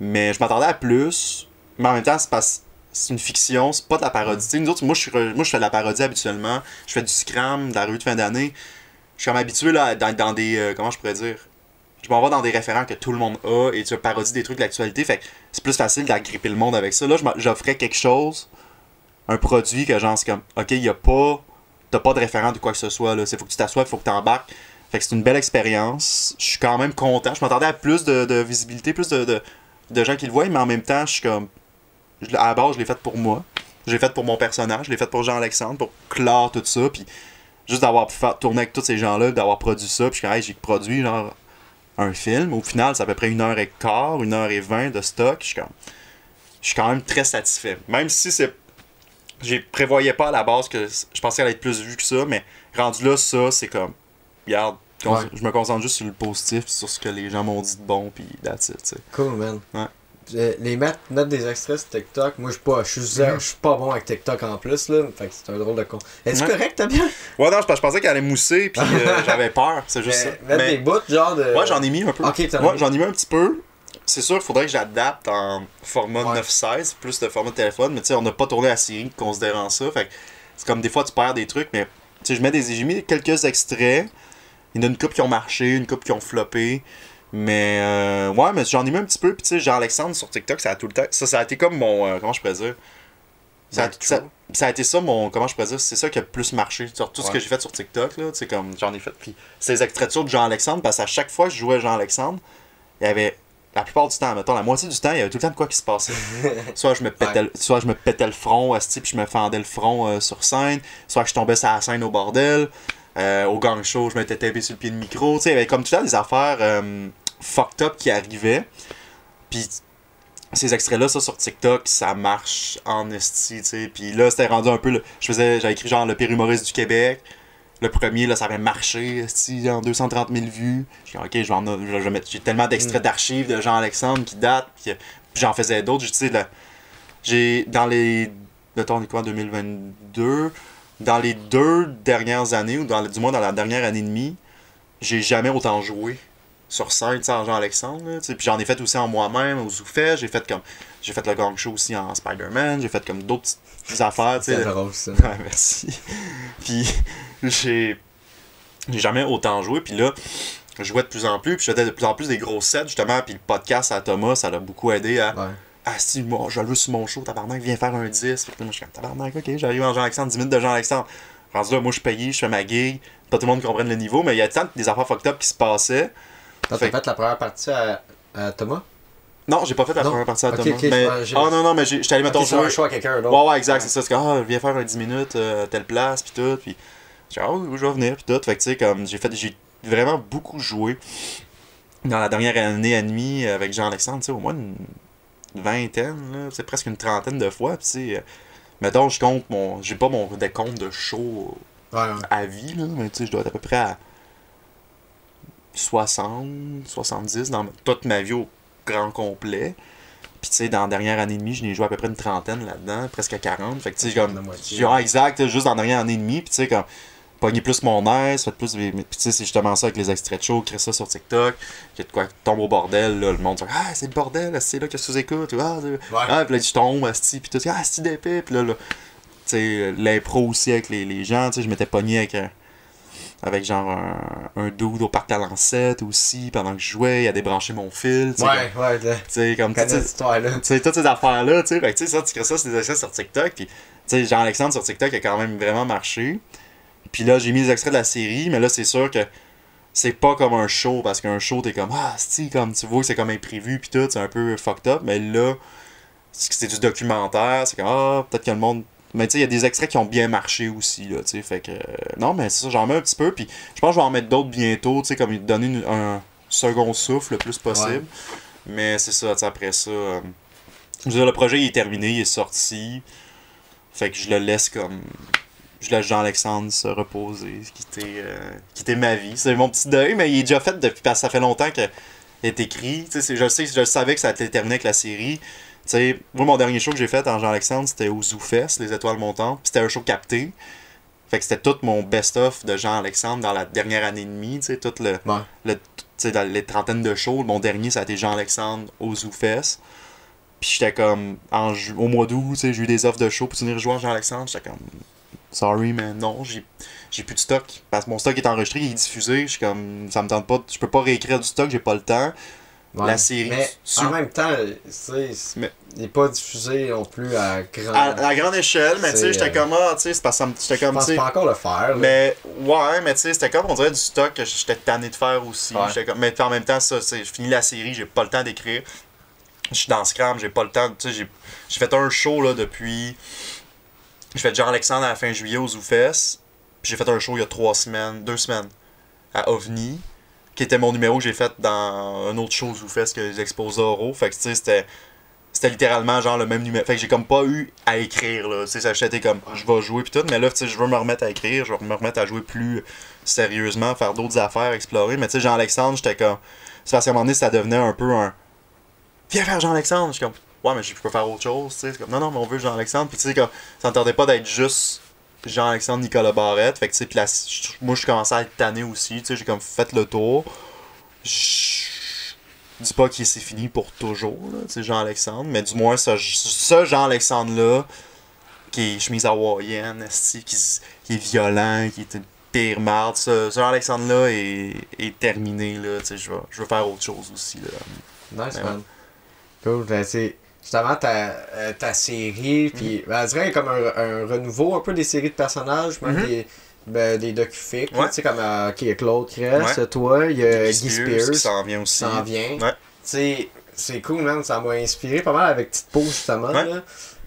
Mais je m'attendais à plus, mais en même temps, c'est parce c'est une fiction, c'est pas de la parodie. Tu sais, nous autres, moi je, moi, je fais de la parodie habituellement. Je fais du scram, de la revue de fin d'année. Je suis comme habitué là, dans, dans des. euh, comment je pourrais dire Je m'en vais dans des référents que tout le monde a et tu parodies des trucs de l'actualité. Fait que c'est plus facile d'agripper le monde avec ça. Là, j'offrais quelque chose, un produit que genre, c'est comme, ok, il a pas. T'as pas de référent de quoi que ce soit. Là. C'est faut que tu t'assoies, faut que tu embarques. Fait que c'est une belle expérience. Je suis quand même content. Je m'attendais à plus de, visibilité, plus de, de, gens qui le voient, mais en même temps, je suis comme. à la base, je l'ai fait pour moi. Je l'ai fait pour mon personnage, je l'ai fait pour Jean-Alexandre, pour clore tout ça, puis juste d'avoir pu faire tourner avec tous ces gens-là, d'avoir produit ça, puis je suis Hey, j'ai produit genre un film. Au final, c'est à peu près une heure et quart, une heure et vingt de stock. Je suis comme. Je suis quand même très satisfait. Même si c'est. Je prévoyais pas à la base que je pensais qu'elle allait être plus vue que ça, mais rendu là, ça, c'est comme. Regarde, Ouais. je me concentre juste sur le positif, sur ce que les gens m'ont dit de bon, puis that's it. Cool, man. Ouais. Euh, Les mettre, mettre des extraits sur TikTok, moi je suis pas, je suis zéro- je suis pas bon avec TikTok en plus là, fait que c'est un drôle de con. Est-ce Ouais. correct t'as bien? Ouais, non, je, je pensais qu'elle allait mousser, puis euh, j'avais peur, c'est juste ça. mettre Mais- des bouts genre de. Ouais, j'en ai mis un peu. Ok, Ouais, j'en ai mis un petit peu. C'est sûr qu'il faudrait que j'adapte en format Ouais. 9-16, plus de format de téléphone, mais tu sais, on n'a pas tourné la série considérant ça. Fait que c'est comme des fois tu perds des trucs, mais tu sais, je mets des. J'ai mis quelques extraits. Il y en a une couple qui ont marché, une couple qui ont floppé. Mais euh, ouais, mais j'en ai mis un petit peu. Puis tu sais, Jean-Alexandre sur TikTok, ça a tout le temps. Ça, ça a été comme mon. euh, comment je pourrais dire? Ça a, Back ça, a été ça mon. Comment je pourrais dire? C'est ça qui a le plus marché sur tout ce que j'ai fait sur TikTok. Là, tu sais, comme j'en ai fait. Puis c'est les extraits de Jean-Alexandre, parce qu'à chaque fois que je jouais Jean-Alexandre, il y avait. La plupart du temps, mettons, la moitié du temps, il y avait tout le temps de quoi qui se passait. soit je me pétais, le- soit je me pétais le front, asti, puis je me fendais le front euh, sur scène, soit je tombais sur la scène au bordel, euh, au gang show, je m'étais tapé sur le pied de micro, tu sais, il y avait comme tout le temps des affaires euh, fucked up qui arrivaient. Puis ces extraits-là, ça sur TikTok, ça marche en esti, tu sais. Puis là, c'était rendu un peu. le- je faisais, j'avais écrit genre le pire humoriste du Québec. Le premier, là, ça avait marché, esti, en 230 000 vues. J'ai dit, ok, je vais en- je vais mettre- j'ai tellement d'extraits d'archives de Jean-Alexandre qui datent. Puis, puis j'en faisais d'autres. Tu sais, là, j'ai, dans les. On est quoi, 2022 Dans les deux dernières années, ou dans, du moins dans la dernière année et demie, j'ai jamais autant joué sur scène, tu sais, en Jean-Alexandre. Puis j'en ai fait aussi en moi-même, au Zoufet. J'ai fait comme. J'ai fait le gang show aussi en Spider-Man. J'ai fait comme d'autres petites affaires, tu sais. C'est drôle ça. Ouais, merci. Puis j'ai j'ai jamais autant joué. Puis là, je jouais de plus en plus. Puis je faisais de plus en plus des gros sets, justement. Puis le podcast à Thomas, ça l'a beaucoup aidé à. Ouais. Ah, si, moi, je le veux sur mon show, tabarnak, viens faire un 10. Fait que moi, je suis comme, tabarnak, ok, j'arrive en Jean-Alexandre, 10 minutes de Jean-Alexandre. Rendu là, moi, je suis payé, je fais ma gig. Pas tout le monde comprenne le niveau, mais il y a tant des affaires fucked up qui se passaient. T'as Fait- fait la première partie à, à Thomas? Non, j'ai pas fait la Non? première partie à Thomas. mais... j'ai- Oh non, non, mais j'étais allé, c'est jouer. un choix à quelqu'un d'autre. Ouais, ouais, exact, c'est ça. C'est comme, ah, viens faire un 10 minutes euh, telle place, puis tout. Puis, j'ai dit, ah oui, je vais venir, puis tout. Fait que, tu sais, comme, j'ai fait, j'ai vraiment beaucoup joué dans la dernière année et demie avec Jean-Alexandre, tu sais, au moins une vingtaine, sais, presque une trentaine de fois. Puis, euh, mettons, je compte mon. J'ai pas mon décompte de show Ouais, ouais. à vie, là, mais tu sais, je dois être à peu près à 60, 70 dans toute ma vie au grand complet. Puis tu sais, dans la dernière année et demie, je n'ai joué à peu près une trentaine là-dedans, presque à 40. Fait que tu sais, comme. Ouais, exact, juste dans la dernière année et demie. Puis tu sais, comme. Pogner plus mon air, fait plus. Puis tu sais, c'est justement ça avec les extraits de show, créer ça sur TikTok. A de quoi tombe au bordel, là, le monde dit Ah, c'est le bordel, c'est là que tu écoutes. Ah, c'est- ah, puis là, je tombe, asti, puis tout, ah, c'est d'épée, puis là, là, tu sais, l'impro aussi avec les, les gens, tu sais, je m'étais pogné avec, avec genre un, un dude au parc à Lancette aussi, pendant que je jouais, il a débranché mon fil, tu sais, Ouais, ouais, comme- tu sais, comme, sais, cette histoire-là. tu sais, toutes ces affaires-là, tu sais, fait que, tu sais, ça, tu crées ça, c'est des extraits sur TikTok, puis, tu sais, Jean-Alexandre sur TikTok a quand même vraiment marché, puis là, j'ai mis les extraits de la série, mais là, c'est sûr que c'est pas comme un show, parce qu'un show, t'es comme, ah, c'est comme, tu vois que c'est comme imprévu, puis tout, c'est un peu fucked up, mais là, c'est du documentaire, c'est comme, ah, peut-être que le monde. Mais tu sais, il y a des extraits qui ont bien marché aussi, là, tu sais, fait que. euh, non, mais c'est ça, j'en mets un petit peu, puis je pense que je vais en mettre d'autres bientôt, tu sais, comme donner une- un second souffle le plus possible. Mais c'est ça, tu sais, après ça. euh, je veux dire, le projet il est terminé, il est sorti. Fait que je le laisse comme. Je laisse Jean-Alexandre se reposer, quitter, euh, quitter ma vie. C'est mon petit deuil, mais il est déjà fait depuis parce que ça fait longtemps qu'il est écrit. Tu sais, c'est- je sais, je savais que ça allait terminer avec la série. Tu sais, moi, mon dernier show que j'ai fait en Jean-Alexandre, c'était au ZooFest, les étoiles montantes. Puis c'était un show capté. Fait que c'était tout mon best-of de Jean-Alexandre dans la dernière année et demie. Tu tout le, Ouais. le, tu sais, dans les trentaines de shows. Mon dernier, ça a été Jean-Alexandre au ZooFest. Puis j'étais comme, en au mois d'août, j'ai eu des offres de show pour venir jouer en Jean-Alexandre. J'étais comme, sorry, mais non, j'ai j'ai plus de stock. Parce que mon stock est enregistré, il est diffusé. Je suis comme, ça me tente pas, je peux pas réécrire du stock, j'ai pas le temps. Ouais. La série, Mais en même temps, Mais- il n'est pas diffusé non plus à grand. À, à grande échelle, mais tu sais, j'étais euh, comme, ah, tu sais, c'est parce que j'étais je comme, pense sais. pas encore le faire. là. Mais ouais, mais tu sais, c'était comme on dirait du stock que j'étais tanné de faire aussi. Ouais. Comme, mais en même temps, ça, c'est- je finis la série, j'ai pas le temps d'écrire. je suis dans Scram, j'ai pas le temps. Tu sais, j'ai- j'ai fait un show là depuis. J'ai fait Jean-Alexandre à la fin juillet au ZooFest. Puis j'ai fait un show il y a trois semaines, deux semaines, à OVNI, qui était mon numéro que j'ai fait dans un autre show au ZooFest que les exposés oraux. Fait que tu sais, c'était. C'était littéralement genre le même numéro. Fait que j'ai comme pas eu à écrire là. Tu sais, été comme je vais jouer puis tout. Mais là, tu sais, je veux me remettre à écrire, je veux me remettre à jouer plus sérieusement, faire d'autres affaires, explorer. Mais tu sais, Jean-Alexandre, j'étais comme. C'est parce qu'à un moment donné, ça devenait un peu un. Viens faire Jean-Alexandre. Je suis comme. Ouais, mais je peux faire autre chose. tu sais. Comme. Non, non, mais on veut Jean-Alexandre. Puis tu sais, comme. Ça n'entendait pas d'être juste Jean-Alexandre Nicolas Barrette. Fait que tu sais, moi, je commençais à être tanné aussi. Tu sais, j'ai comme fait le tour. Je dis pas que c'est fini pour toujours, tu sais, Jean-Alexandre. Mais du moins, ce, ce Jean-Alexandre-là, qui est chemise hawaïenne, qui, qui est violent, qui est une pire marde. Ce, ce Jean-Alexandre-là est, est terminé, là, tu sais, je veux, je veux faire autre chose aussi, là. Nice, man. Cool. Ben, c'est justement ta, euh, ta série, puis ben, on dirait comme un, un renouveau un peu des séries de personnages, même Mhm. des, ben, des docu-fics. Ouais. Tu sais, comme euh, a Claude Cress, Ouais. toi, il y a Guy Spears, qui s'en vient aussi. s'en vient. Ouais. Tu sais, c'est cool, man. Ça m'a inspiré pas mal avec Petite Peau, justement. Là.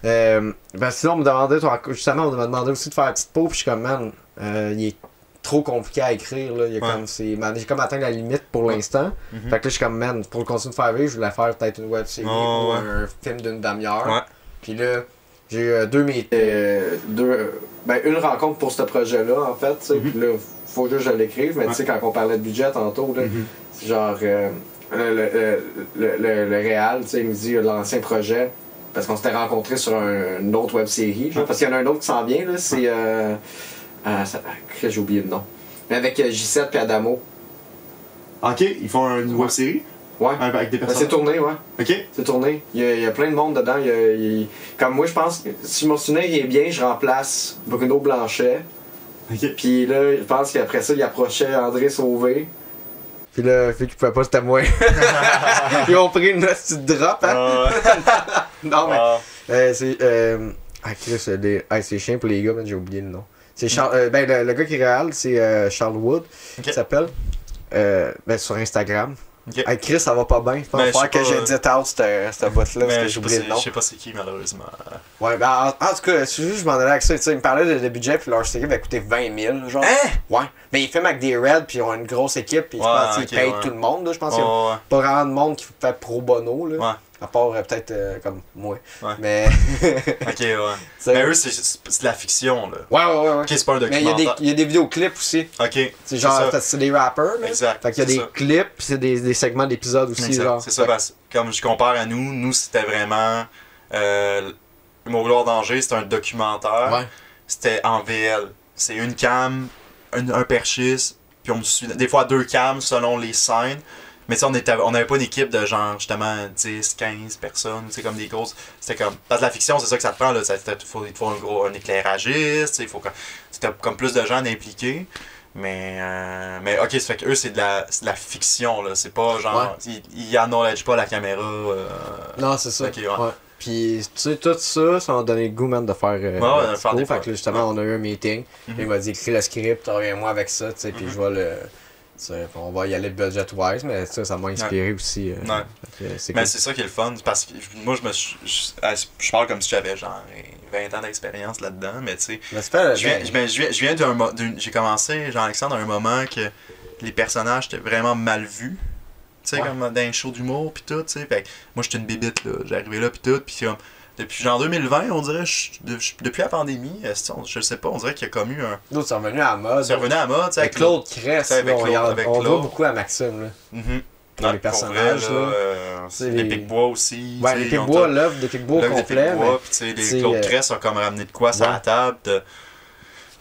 Euh, ben, sinon, on me demandait, justement, on m'a demandé aussi de faire Petite Peau, puis je suis comme, man, euh, il est trop compliqué à écrire. Là. Il y a Ouais. comme, c'est, j'ai comme atteint la limite pour l'instant. Mhm. Fait que là, je suis comme, man, pour le continuer de faire vivre, je voulais faire peut-être une web série Oh, ou ouais. un film d'une demi-heure. Ouais. Puis là, j'ai eu deux euh, deux, ben, une rencontre pour ce projet-là, en fait. sais. Mhm. Puis là, faut juste que je l'écrive. Mais tu sais, quand on parlait de budget tantôt, là, Mhm. c'est genre, euh, le, le, le, le, le Réal, tu sais, il me dit l'ancien projet. Parce qu'on s'était rencontrés sur un, une autre web série. genre, parce qu'il y en a un autre qui s'en vient, là. C'est. Euh, ah, ça- ah, j'ai oublié le nom. Mais avec euh, J7 et Adamo. Ok, ils font une web série? Ouais. avec des Ben, personnes. c'est tourné, ouais. Ok. C'est tourné. Il y, a, il y a plein de monde dedans. Il y a- il- Comme moi, je pense, que si mon souvenir est bien, je remplace Bruno Blanchet. Ok. Puis là, je pense qu'après ça, il approchait André Sauvé. Puis là, vu qu'il pouvait pas, c'était moi. Ils ont pris une petite drop, hein? Ah, Non, mais. ah. Euh, c'est. Euh... Ah, Chris, ah, c'est chiant pour les gars, mais j'ai oublié le nom. C'est euh, ben, le, le gars qui est réel, c'est euh, Charles Wood. Il s'appelle. Euh, ben, sur Instagram. Ok. Hey, Chris, ça va pas bien. Je pense Ben, je faire que j'ai dit out cette, boîte-là parce que je j'ai oublié le nom. je sais pas c'est qui, malheureusement. Ouais, ben en, en tout cas, c'est juste je m'en allais avec ça. Ils me parlaient de, de budget, puis leur série va coûter 20 000, genre. Hein? Ouais. Mais ils filment avec des Reds, puis ils ont une grosse équipe, puis je Ouais, pense qu'ils payent ouais. tout le monde, là. Je pense qu'il y a Oh, pas vraiment de monde qui fait pro bono, là. ouais. À part euh, peut-être euh, comme moi. Ouais. Mais. Ok, ouais. Mais eux, c'est de la fiction, là. Ouais, ouais, ouais. ouais. C'est pas un Mais il y, a des- documentaire. il y a des vidéoclips aussi. Ok. C'est genre, c'est des rappers, là. Exact, Fait qu'il y a des ça. clips, c'est des, des segments d'épisodes aussi, Exact, genre. C'est ça, parce que comme je compare à nous, nous c'était vraiment. Euh, Mon gloire danger, c'était un documentaire. Ouais. C'était en VL. C'est une cam, un, un perchiste, puis on me suit. Des fois deux cams selon les scènes. Mais sais, on était- on n'avait pas une équipe de genre justement 10, 15 personnes, sais, comme des grosses. C'était comme. Parce que la fiction, c'est ça que ça te prend, là. Ça, il faut, il te faut un gros un éclairagiste, il faut que. C'était comme plus de gens impliqués. Mais, euh, mais ok, ça fait que eux, c'est de la, c'est de la fiction, là. C'est pas genre. Ils, ils acknowledge pas la caméra. euh, Non, c'est ça. Ok, ouais. ouais. Puis, tu sais, tout ça, ça m'a donné le goût, man, de faire. Euh, Ouais, de faire des Fait que là, justement, on a eu un meeting. Mhm. Il m'a dit, écris le script, reviens-moi avec ça, tu sais, puis je vais le. On va y aller budget-wise, mais ça, ça m'a inspiré aussi. euh, Ouais. C'est Mais c'est ça qui est le fun, parce que moi, je me suis- je, ah, je parle comme si j'avais genre 20 ans d'expérience là-dedans, mais tu sais, je viens, ben, je viens, je viens, d'un j'ai commencé, Jean-Alexandre, à un moment que les personnages étaient vraiment mal vus, tu sais, Ouais. comme dans un show d'humour, pis tout, tu sais, fait moi, j'étais une bébite, là, j'arrivais là, pis tout, pis comme, depuis genre 2020, on dirait, je- de- je- depuis la pandémie, que- je sais pas, on dirait qu'il y a comme eu un... D'autres sont revenus à la mode. C'est revenu à la mode, Avec Claude Cress, avec on, Claude- avec on voit beaucoup à Maxime. Là. Mhm. Pour Ouais, les personnages, vrai, là. euh, les les- Pic-Bois aussi. Ouais, les Pic-Bois, l'œuvre des Pic-Bois L'œuvre complet. Pic-Bois, mais- puis tu sais, les c'est, Claude euh, Cress ont comme ramené de quoi sur la table. de-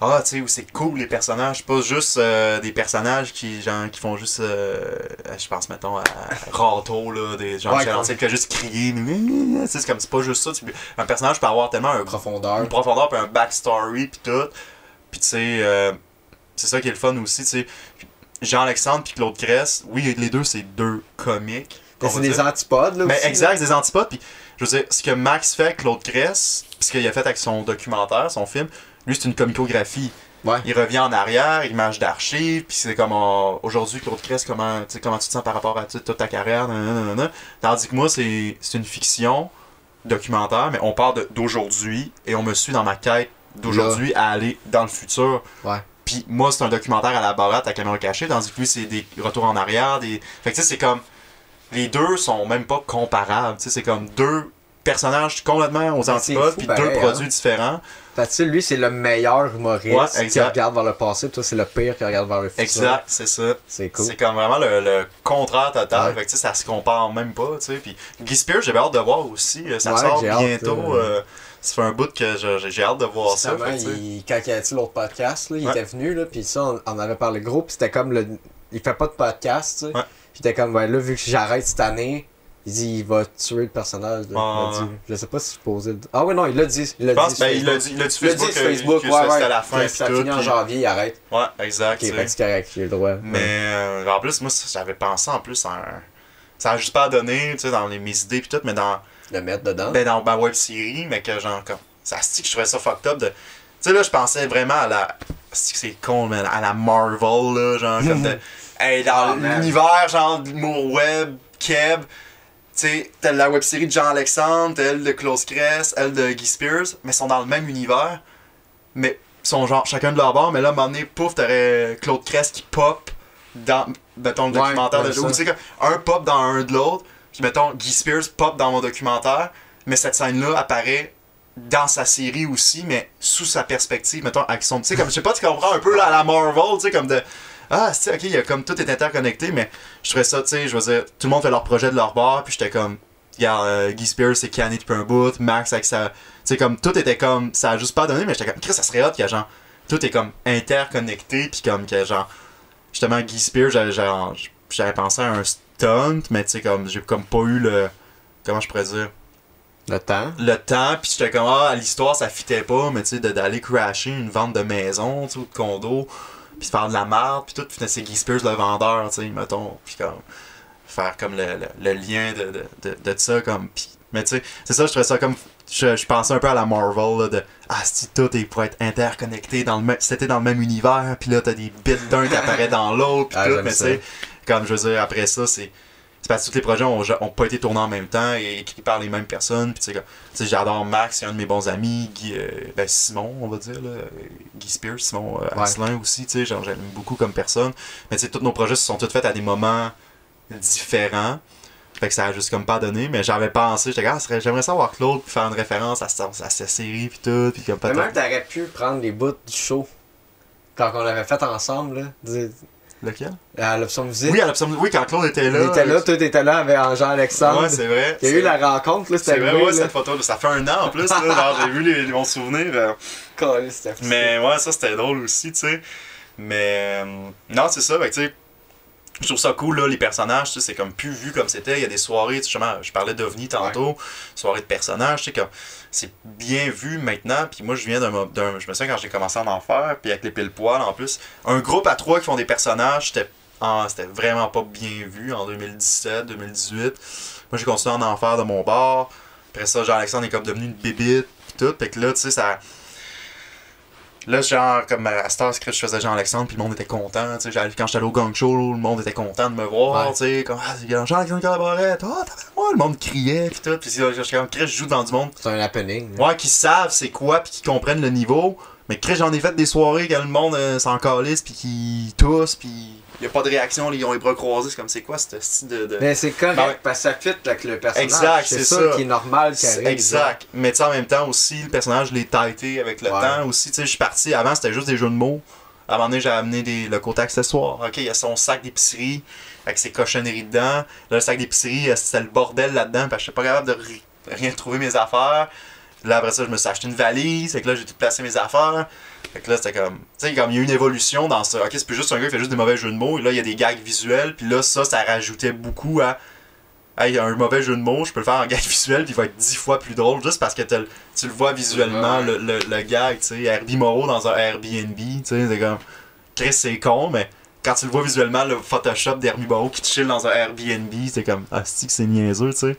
Ah, tu sais, où c'est cool les personnages. Pas juste euh, des personnages qui, genre, qui font juste. euh, je pense, mettons, à Rato, là, des gens Ouais, qui juste crié. mais- mais- C'est comme, c'est pas juste ça. Un personnage peut avoir tellement un, Profondeur. une profondeur, puis un backstory, puis tout. Puis tu sais, euh, c'est ça qui est le fun aussi, tu sais. Jean-Alexandre puis Claude Cress, oui, les deux, c'est deux comiques. C'est des antipodes, là. Mais aussi, exact, c'est des antipodes. Puis, je veux dire, ce que Max fait avec Claude Cress, puis ce qu'il a fait avec son documentaire, son film, lui, c'est une comicographie. Ouais. il revient en arrière, image d'archives, puis c'est comme oh, aujourd'hui, Claude Crest, comment, comment tu te sens par rapport à toute ta carrière, nanana. Tandis que moi, c'est c'est une fiction documentaire, mais on parle de- d'aujourd'hui et on me suit dans ma quête d'aujourd'hui à aller dans le futur. Ouais. Puis moi, c'est un documentaire à la barate à caméra cachée, tandis que lui, c'est des retours en arrière. Des... Fait que tu sais, c'est comme. Les deux sont même pas comparables. Tu sais, c'est comme deux personnages complètement aux c'est antipodes, puis deux hein. produits différents. Que, sais, lui, c'est le meilleur humoriste Ouais, qui regarde vers le passé, puis toi, c'est le pire qui regarde vers le futur. Exact, c'est ça. C'est cool. C'est comme vraiment le, le contraire total. Ouais. Fait que, ça se compare même pas. tu sais. Puis Guy Spears, j'avais hâte de voir aussi. Euh, Ça Ouais, sort j'ai bientôt. euh, euh, ça fait un bout que j'ai j'ai hâte de voir ça. Fait il- quand il a dit l'autre podcast, là, il était venu, là, puis ça, on, on avait parlé gros, puis c'était comme le. Il fait pas de podcast, tu sais. Était comme, ouais, là, vu que j'arrête cette année, il dit, il va tuer le personnage. là. Il Ouais, a ouais. dit. Je sais pas si je posais. Ah, ouais, non, il l'a dit. Il l'a dit. ben, il l'a Facebook. dit, il l'a dit Il l'a dit Facebook, sur que- Facebook, que ouais, c'était ouais. à la fin. que puis ça tout, finit en puis- janvier, il arrête. Ouais, exact. Ok, que c'est correct, j'ai le droit. Mais euh, en plus, moi, j'avais pensé en plus à un. Ça a juste pas donné, tu sais, dans les, mes idées pis tout, mais dans, Le mettre dedans. ben, dans ma web série, mais que genre, comme. Ça se dit que je trouvais ça fucked up de. Tu sais, là, je pensais vraiment à la. C'est que c'est con, mais à la Marvel, là, genre, comme de. Hey, dans Ah, man. l'univers, genre, l'humour web, Keb. Tu sais, t'as la web série de Jean-Alexandre, t'as elle de Close Crest, elle de Guy Spears, mais ils sont dans le même univers. Mais sont genre chacun de leur bord, mais là, à un moment donné, pouf, t'aurais Claude Crest qui pop dans, mettons, le Ouais, documentaire de. Joe. Tu sais, un pop dans un de l'autre, puis mettons, Guy Spears pop dans mon documentaire, mais cette scène-là apparaît dans sa série aussi, mais sous sa perspective, mettons, avec son. Tu sais, comme, je sais pas, tu comprends un peu là, à la Marvel, tu sais, comme de. Ah, c'est ok, il y a comme tout est interconnecté, mais je trouvais ça, tu sais, je veux dire, tout le monde fait leur projet de leur bord, puis j'étais comme. Regarde, euh, Guy Spears, c'est Canny depuis un bout, Max avec sa. Tu sais, comme tout était comme. Ça a juste pas donné, mais j'étais comme. Chris, ça serait hot qu'il y a genre. Tout est comme interconnecté, puis comme que genre. Justement, Guy Spears, j'avais genre. J'avais pensé à un stunt, mais tu sais, comme. J'ai comme pas eu le. Comment je pourrais dire? Le temps? le temps, puis j'étais comme, ah, l'histoire, ça fitait pas, mais tu sais, de- d'aller crasher une vente de maison, tu ou de condo, puis de faire de la merde, puis tout, puis c'est Guy Spears le vendeur, tu sais, mettons, puis comme, faire comme le, le, le lien de, de, de, de ça, comme, puis, mais tu sais, c'est ça, je trouvais ça comme, je, je pensais un peu à la Marvel, là, de, ah, si tout est pour être interconnecté, dans le même, c'était dans le même univers, puis là, t'as des bits d'un qui apparaît dans l'autre, puis Ah, tout, mais tu sais, comme, je veux dire, après ça, c'est, c'est parce que tous les projets ont, ont pas été tournés en même temps et écrits par les mêmes personnes. Puis tu sais, j'adore Max, c'est un de mes bons amis. Guy, euh, ben Simon, on va dire, là, euh, Guy Spears, Simon euh, Ouais. Asselin aussi, tu sais, j'aime beaucoup comme personne. Mais tu sais, tous nos projets se sont tous faits à des moments différents. Fait que ça a juste comme pas donné, mais j'avais pensé, j'étais ah, j'aimerais savoir Claude, puis faire une référence à, sa- à sa série, puis tout, puis comme même, t'aurais pu prendre les bouts du show. Quand on l'avait fait ensemble, là. Lequel? À musique. Oui, à l'absolu- oui, quand Claude était là. Il était là, euh, toi t'étais là avec Jean-Alexandre. Ouais, c'est vrai. Il y a eu la rencontre, là, c'était vrai, vrai. ouais, cette photo, ça fait un an en plus, là, j'ai vu les, bons souvenirs. euh. Mais ouais, ça c'était drôle aussi, tu sais. Mais euh, non, c'est ça, que, tu sais. Je trouve ça cool, là, les personnages, tu sais, c'est comme plus vu comme c'était. Il y a des soirées, justement, je parlais d'OVNI tantôt, soirée de personnages, tu sais, comme c'est bien vu maintenant. Puis moi, je viens d'un. Je me souviens quand j'ai commencé à en faire, puis avec les pile poil en plus. Un groupe à trois qui font des personnages, c'était en- c'était vraiment pas bien vu en 2017, 2018. Moi, j'ai continué à en faire de mon bar. Après ça, Jean-Alexandre est comme devenu une bébite, pis tout. Fait que là, tu sais, ça. Là, genre, comme à Star Script, je faisais Jean-Alexandre, puis le monde était content. Tu sais, quand j'étais allé au gang show, le monde était content de me voir. Ouais. Tu sais, comme, ah, Jean-Alexandre Collaborette, ah, t'as moi, le monde criait, puis tout. Puis là, j'étais comme, Chris, je joue devant du monde. C'est un happening. Ouais, qui savent c'est quoi, puis qui comprennent le niveau. Mais Chris, j'en ai fait des soirées quand le monde euh, s'en calisse, puis qui tousse, puis y a pas de réaction, ils ont les bras croisés. C'est comme, c'est quoi ce style de. de... Mais c'est correct, Ben parce que ça fit avec le personnage. Exact, c'est ça, ça. qui est normal qui arrive. Exact. Mais tu sais, en même temps aussi, le personnage, je l'ai tighté avec le Ouais. temps aussi. Tu sais, je suis parti, avant c'était juste des jeux de mots. À un moment donné, j'ai amené des, le côté accessoire. Ok, il y a son sac d'épicerie avec ses cochonneries dedans. Là, le sac d'épicerie, c'était le bordel là-dedans? Parce que j'étais pas capable de ri- rien trouver mes affaires. Là, après ça, je me suis acheté une valise. Fait que là, j'ai tout placé mes affaires. Fait que là, c'était comme. Tu sais, comme il y a eu une évolution dans ça. Ok, c'est plus juste un gars qui fait juste des mauvais jeux de mots. Et là, il y a des gags visuels. Puis là, ça, ça rajoutait beaucoup à. Hey, un mauvais jeu de mots, je peux le faire en gag visuel, puis il va être dix fois plus drôle, juste parce que le- tu le vois visuellement, le, le, le gag, tu sais. Herbie Moreau dans un Airbnb, tu sais, c'est comme. Chris, c'est con, mais quand tu le vois visuellement, le Photoshop d'Herbie Moreau qui te chill dans un Airbnb, c'est comme. Ah, c'est niaiseux, tu sais.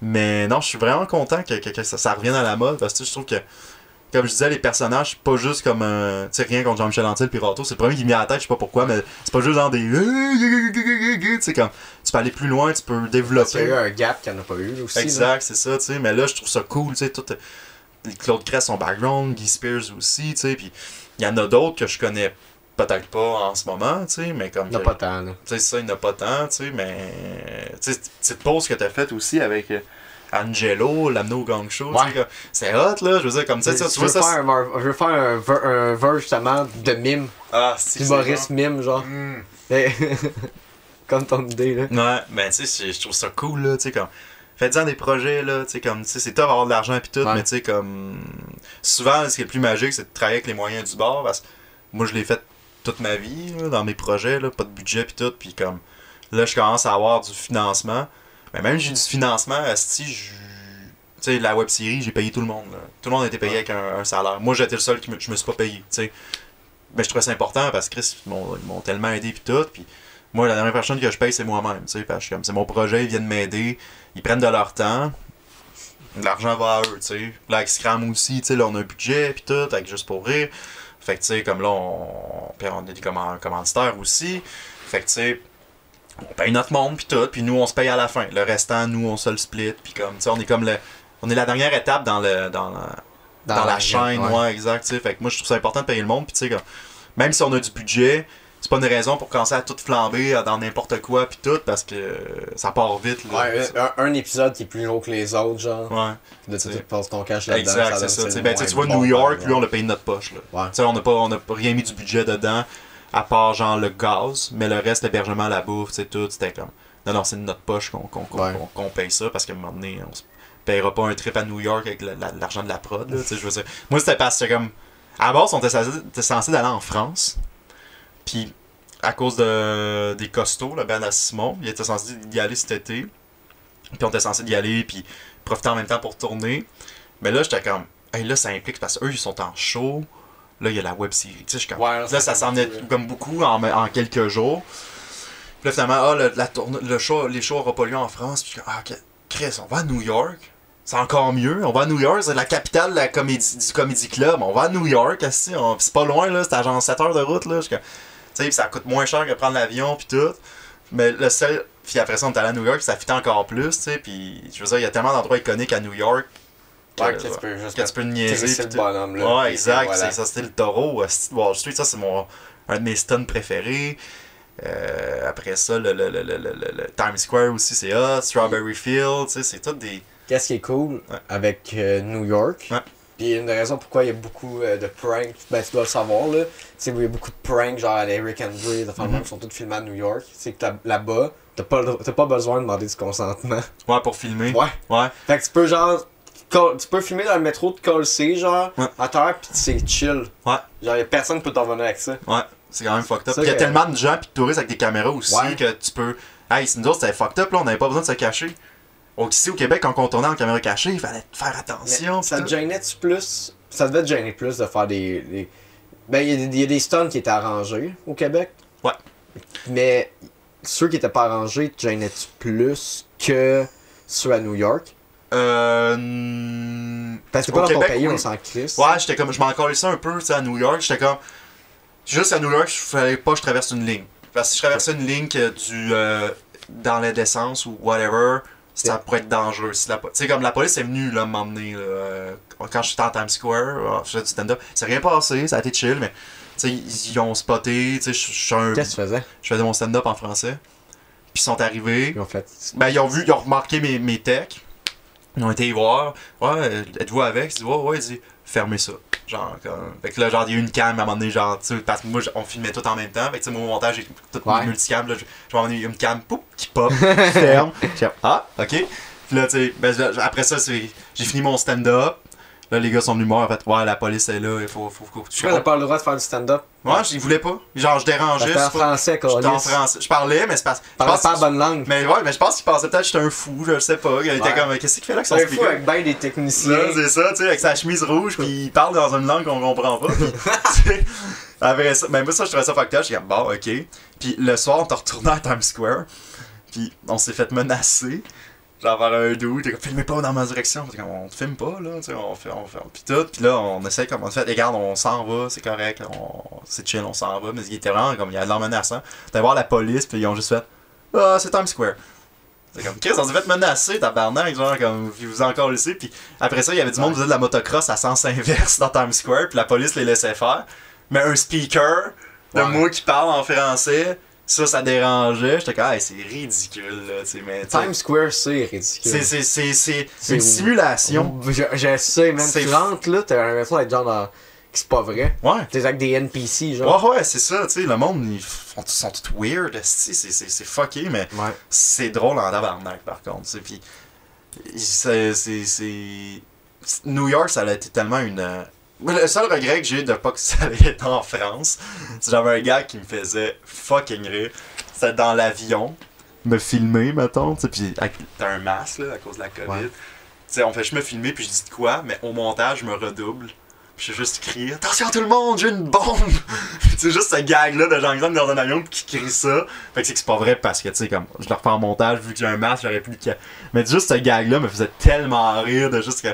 Mais non, je suis vraiment content que, que- que ça, ça revienne à la mode, parce que je trouve que comme je disais, les personnages, c'est pas juste comme un. Tu sais, rien contre Jean-Michel Antil puis Rato. C'est le premier qui me vient à la tête, je sais pas pourquoi, mais c'est pas juste genre des. Tu sais, comme. Tu peux aller plus loin, tu peux Il y a eu développer. un gap qu'il n'y en a pas eu aussi. Exact, c'est ça, tu sais. Mais là, je trouve ça cool, tu sais. Tout, euh, Claude Crest, son background, Guy Spears aussi, tu sais. Puis il y en a d'autres que je connais peut-être pas en ce moment, tu sais, mais comme. Il n'y en a que- pas tant, là. tu sais, ça, il n'y en a pas tant, tu sais, mais. Tu sais, cette pause que t'as faite aussi avec euh, Angelo, l'Amno Gang Show, Ouais. c'est hot, là, je veux dire, comme ça, tu veux vois ça. faire un, je veux faire un, ver- un verse justement de mime. Ah, si. Humoriste mime, genre. Hmm. Mais- Comme ton idée, là. Ouais, ben, tu sais, je- je trouve ça cool, là, tu sais, comme. Faites-en des projets, là, tu sais, comme, tu sais, c'est top d'avoir de l'argent pis tout, Ouais. mais tu sais, comme. Souvent, ce qui est le plus magique, c'est de travailler avec les moyens du bord, parce que moi, je l'ai fait toute ma vie, là, dans mes projets, là, pas de budget pis tout, pis comme. Là, je commence à avoir du financement. Mais même si j'ai du financement, si je. Tu sais, la web série, j'ai payé tout le monde, là. Tout le monde a été payé Ouais. avec un, un salaire. Moi, j'étais le seul qui me, je me suis pas payé, tu sais. Mais je trouvais ça important parce que Chris, ils m'ont tellement aidé pis tout, pis moi, la dernière personne que je paye, c'est moi-même. c'est mon projet, ils viennent m'aider. Ils prennent de leur temps. L'argent va à eux, tu sais. Là, avec Scram aussi, tu sais, là, on a un budget, puis tout, avec juste pour rire. Fait que, tu sais, comme là, on, on a des comman- commanditaires aussi. Fait que, tu sais, on paye notre monde, puis tout, puis nous, on se paye à la fin. Le restant, nous, on se le split, puis comme, tu sais, on est comme le. On est la dernière étape dans le dans la, dans, la, chaîne, ouais. ouais. exact, tu sais. Fait que moi, je trouve ça important de payer le monde, puis tu sais, même si on a du budget, c'est pas une raison pour commencer à tout flamber dans n'importe quoi, puis tout, parce que euh, ça part vite, là. Ouais, un, un épisode qui est plus long que les autres, genre. Ouais, De tu c'est- passes ton cash là-dedans. exact, c'est ça. Ben, tu sais, tu moins vois, New York, lui, on l'a payé de notre poche, là. Ouais. Tu sais, on n'a pas, on a rien mis du budget dedans, à part genre le gaz, mais le reste, l'hébergement, la bouffe, tu sais, tout, c'était comme. Non, non, c'est de notre poche qu'on Ouais. paye ça, parce qu'à un moment donné, on se payera pas un trip à New York avec la- la- l'argent de la prod, là, je veux dire. Moi, c'était parce que comme. À la base, on était censé, était censé d'aller en France, puis à cause de, des costauds, le Ben à Simon, il était censé y aller cet été, puis on était censé y aller, puis profiter en même temps pour tourner. Mais là, j'étais comme, hey, là, ça implique parce qu'eux, ils sont en show. Là, il y a la web série. Tu sais, je suis comme, Ouais, là, ça s'en est comme beaucoup en, en quelques jours. Puis là, finalement, ah, le, la tourne- le show, les shows n'auront pas lieu en France. Puis je ah, ok, Chris, on va à New York. C'est encore mieux. On va à New York, c'est la capitale de la comédie, du Comedy Club. On va à New York, c'est pas loin, là. C'est à genre 7 heures de route, là. Je suis comme, tu sais, ça coûte moins cher que prendre l'avion, puis tout. Mais le seul. Puis après ça, on est allé à New York, ça fit encore plus, tu sais. Puis je veux dire, il y a tellement d'endroits iconiques à New York. que- Ouais, que tu peux juste que tu peux niaiser. c'est le bonhomme, là. Ouais, exact. voilà. Ça, c'était le taureau. De Wall Street, ça, c'est mon, un de mes stuns préférés. Euh, après ça, le, le, le, le, le- le- le Times Square aussi, c'est hot. Strawberry Field, tu sais, c'est tout des. Qu'est-ce qui est cool Ouais. avec euh, New York? Ouais. Puis une des raisons pourquoi il y a beaucoup euh, de pranks, ben tu dois le savoir là, c'est qu'il y a beaucoup de pranks genre à Eric Andre, des affaires de même Mhm. qui sont toutes filmées à New York. C'est que là-bas, t'as pas, pas besoin de demander du consentement. Ouais, pour filmer. Ouais. Ouais. Fait que tu peux genre. Tu peux filmer dans le métro de Colsey, genre, Ouais. à terre, pis c'est chill. Ouais. Genre, y a personne qui peut t'en venir avec ça. Ouais, c'est quand même fucked up. Il y a que- tellement de gens puis de touristes avec des caméras aussi Ouais. que tu peux. Hey, c'est nous autres, c'était fucked up là, on n'avait pas besoin de se cacher. Au- Ici au Québec, quand on tournait en caméra cachée, il fallait faire attention. Mais ça te tout. gênait-tu plus? Ça devait te gêner plus de faire des. des- Ben, il y, a des- il y a des stunts qui étaient arrangés au Québec. Ouais. Mais ceux qui étaient pas arrangés, te gênais-tu plus que ceux à New York? Euh. Parce que pas dans ton pays, oui. on s'en crisse. Ouais, j'étais comme. Je m'en collais ça un peu, tu sais, à New York. J'étais comme. Juste à New York, il fallait pas que je traverse une ligne. Parce que si je traversais une ligne que du. euh, dans la décence ou whatever, ça pourrait être dangereux. Si la po- Tu sais, comme la police est venue là, m'emmener. là, euh, quand j'étais en Times Square, je faisais du stand-up. C'est rien passé, ça a été chill, mais. Ils, ils ont spoté. Tu sais, je- un- Qu'est-ce que tu faisais? je faisais mon stand-up en français. Puis ils sont arrivés. Ils ont fait. Ben, ils ont vu, ils ont remarqué mes, mes techs. Ils ont été y voir. Ouais, euh, êtes-vous avec? Je dis, ouais, ouais, il dit, fermez ça. Genre, comme. Fait que là, genre, il y a une cam à un moment donné, genre, tu sais, parce que moi, on filmait tout en même temps. Fait que, tu sais, au montage, j'ai tout Ouais. multicam. Là, je- je vais emmener une cam, poup, qui pop, ferme. J'ai dit, ah, ok. Puis là, tu sais, ben, après ça, j'ai fini mon stand-up. Là, les gars sont venus me voir, en fait, ouais, la police est là, il faut, faut, faut, Tu n'as pas le droit de faire du stand-up? Ouais, ils voulaient pas. Genre, je dérangeais. En pas- J'étais en français. Je parlais, mais c'est parce. je Parle pense- pas la bonne langue. mais ouais, mais je pense qu'il pensait peut-être que j'étais un fou, je sais pas. Il était comme, qu'est-ce qu'il fait là avec son C'est fou avec ben des techniciens. C'est ça, tu sais, avec sa chemise rouge, puis il parle dans une langue qu'on comprend pas. Puis, après ça, ben moi, ça, je trouvais ça fucked up. J'ai dit, bon, ok. Puis le soir, on t'a retourné à Times Square, puis on s'est fait menacer. Genre vers un doux, t'es comme, filmez pas dans ma direction. T'es comme, on te filme pas, là, tu sais, on fait, on fait, pis tout. Pis là, on essaie comme, on fait, regarde, on s'en va, c'est correct, on, c'est chill, on s'en va. Mais il était vraiment comme, il y a de l'air menaçant. T'allais voir la police, puis ils ont juste fait, ah, c'est Times Square. C'est comme, Chris, on s'est fait menacer, tabarnak, genre, comme, puis vous encore ici. Puis après ça, il y avait du monde qui faisait de la motocross à sens inverse dans Times Square, puis la police les laissait faire. Mais un speaker, de Ouais. moi qui parle en français, ça, ça dérangeait. J'étais comme, ah, c'est ridicule, là, tu sais, mais. Times Square, c'est ridicule. c'est, c'est, c'est, c'est une simulation. Je, je sais, même C'est tu rentres là, t'as l'impression d'être genre dans. c'est pas vrai. Ouais. T'es avec des NPC, genre. Ouais, ouais, c'est ça, tu sais, le monde, ils font- sont tous weird, c'est, fucké, mais Ouais. c'est drôle en tabarnak, par contre, tu sais, pis c'est. New York, ça a été tellement une... Le seul regret que j'ai de pas que ça allait être en France, c'est que j'avais un gars qui me faisait fucking rire. C'était dans l'avion, me filmer, mettons, tu avec- t'as un masque, là, à cause de la COVID. Ouais. Tu sais, on fait juste me filmer, puis je dis de quoi, mais au montage, je me redouble. Puis j'ai juste crié Attention tout le monde, j'ai une bombe! c'est juste ce gag-là de Jean-Xavier dans un avion qui crie ça. Fait que c'est que c'est pas vrai parce que, tu sais, comme je le refais en montage, vu que j'ai un masque, j'aurais plus de. Mais juste ce gag-là me faisait tellement rire de juste que.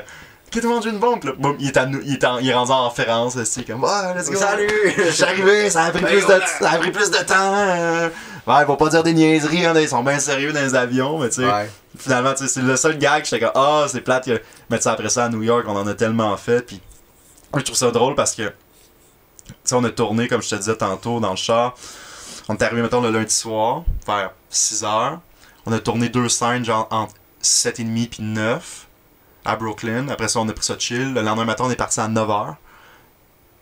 Le monde, j'ai une bombe! Là, boum, il est, à nous- il est, en- il est rendu en France, c'est comme Ah, let's go! Salut! Je suis arrivé, ça a pris Ben, plus de, ça a pris plus de temps! euh. Ouais, ils vont pas dire des niaiseries, hein, ils sont bien sérieux dans les avions, mais tu sais Ouais. finalement, tu sais, c'est le seul gag, j'étais comme, ah, c'est plate, que... mais tu sais, après ça, à New York, on en a tellement fait, puis je trouve ça drôle parce que, tu sais, on a tourné, comme je te disais tantôt, dans le char, on est arrivé, mettons, le lundi soir, vers 6 heures, on a tourné deux scènes, genre, entre 7h30 puis 9, à Brooklyn, après ça, on a pris ça chill, le lendemain matin, on est parti à 9 heures,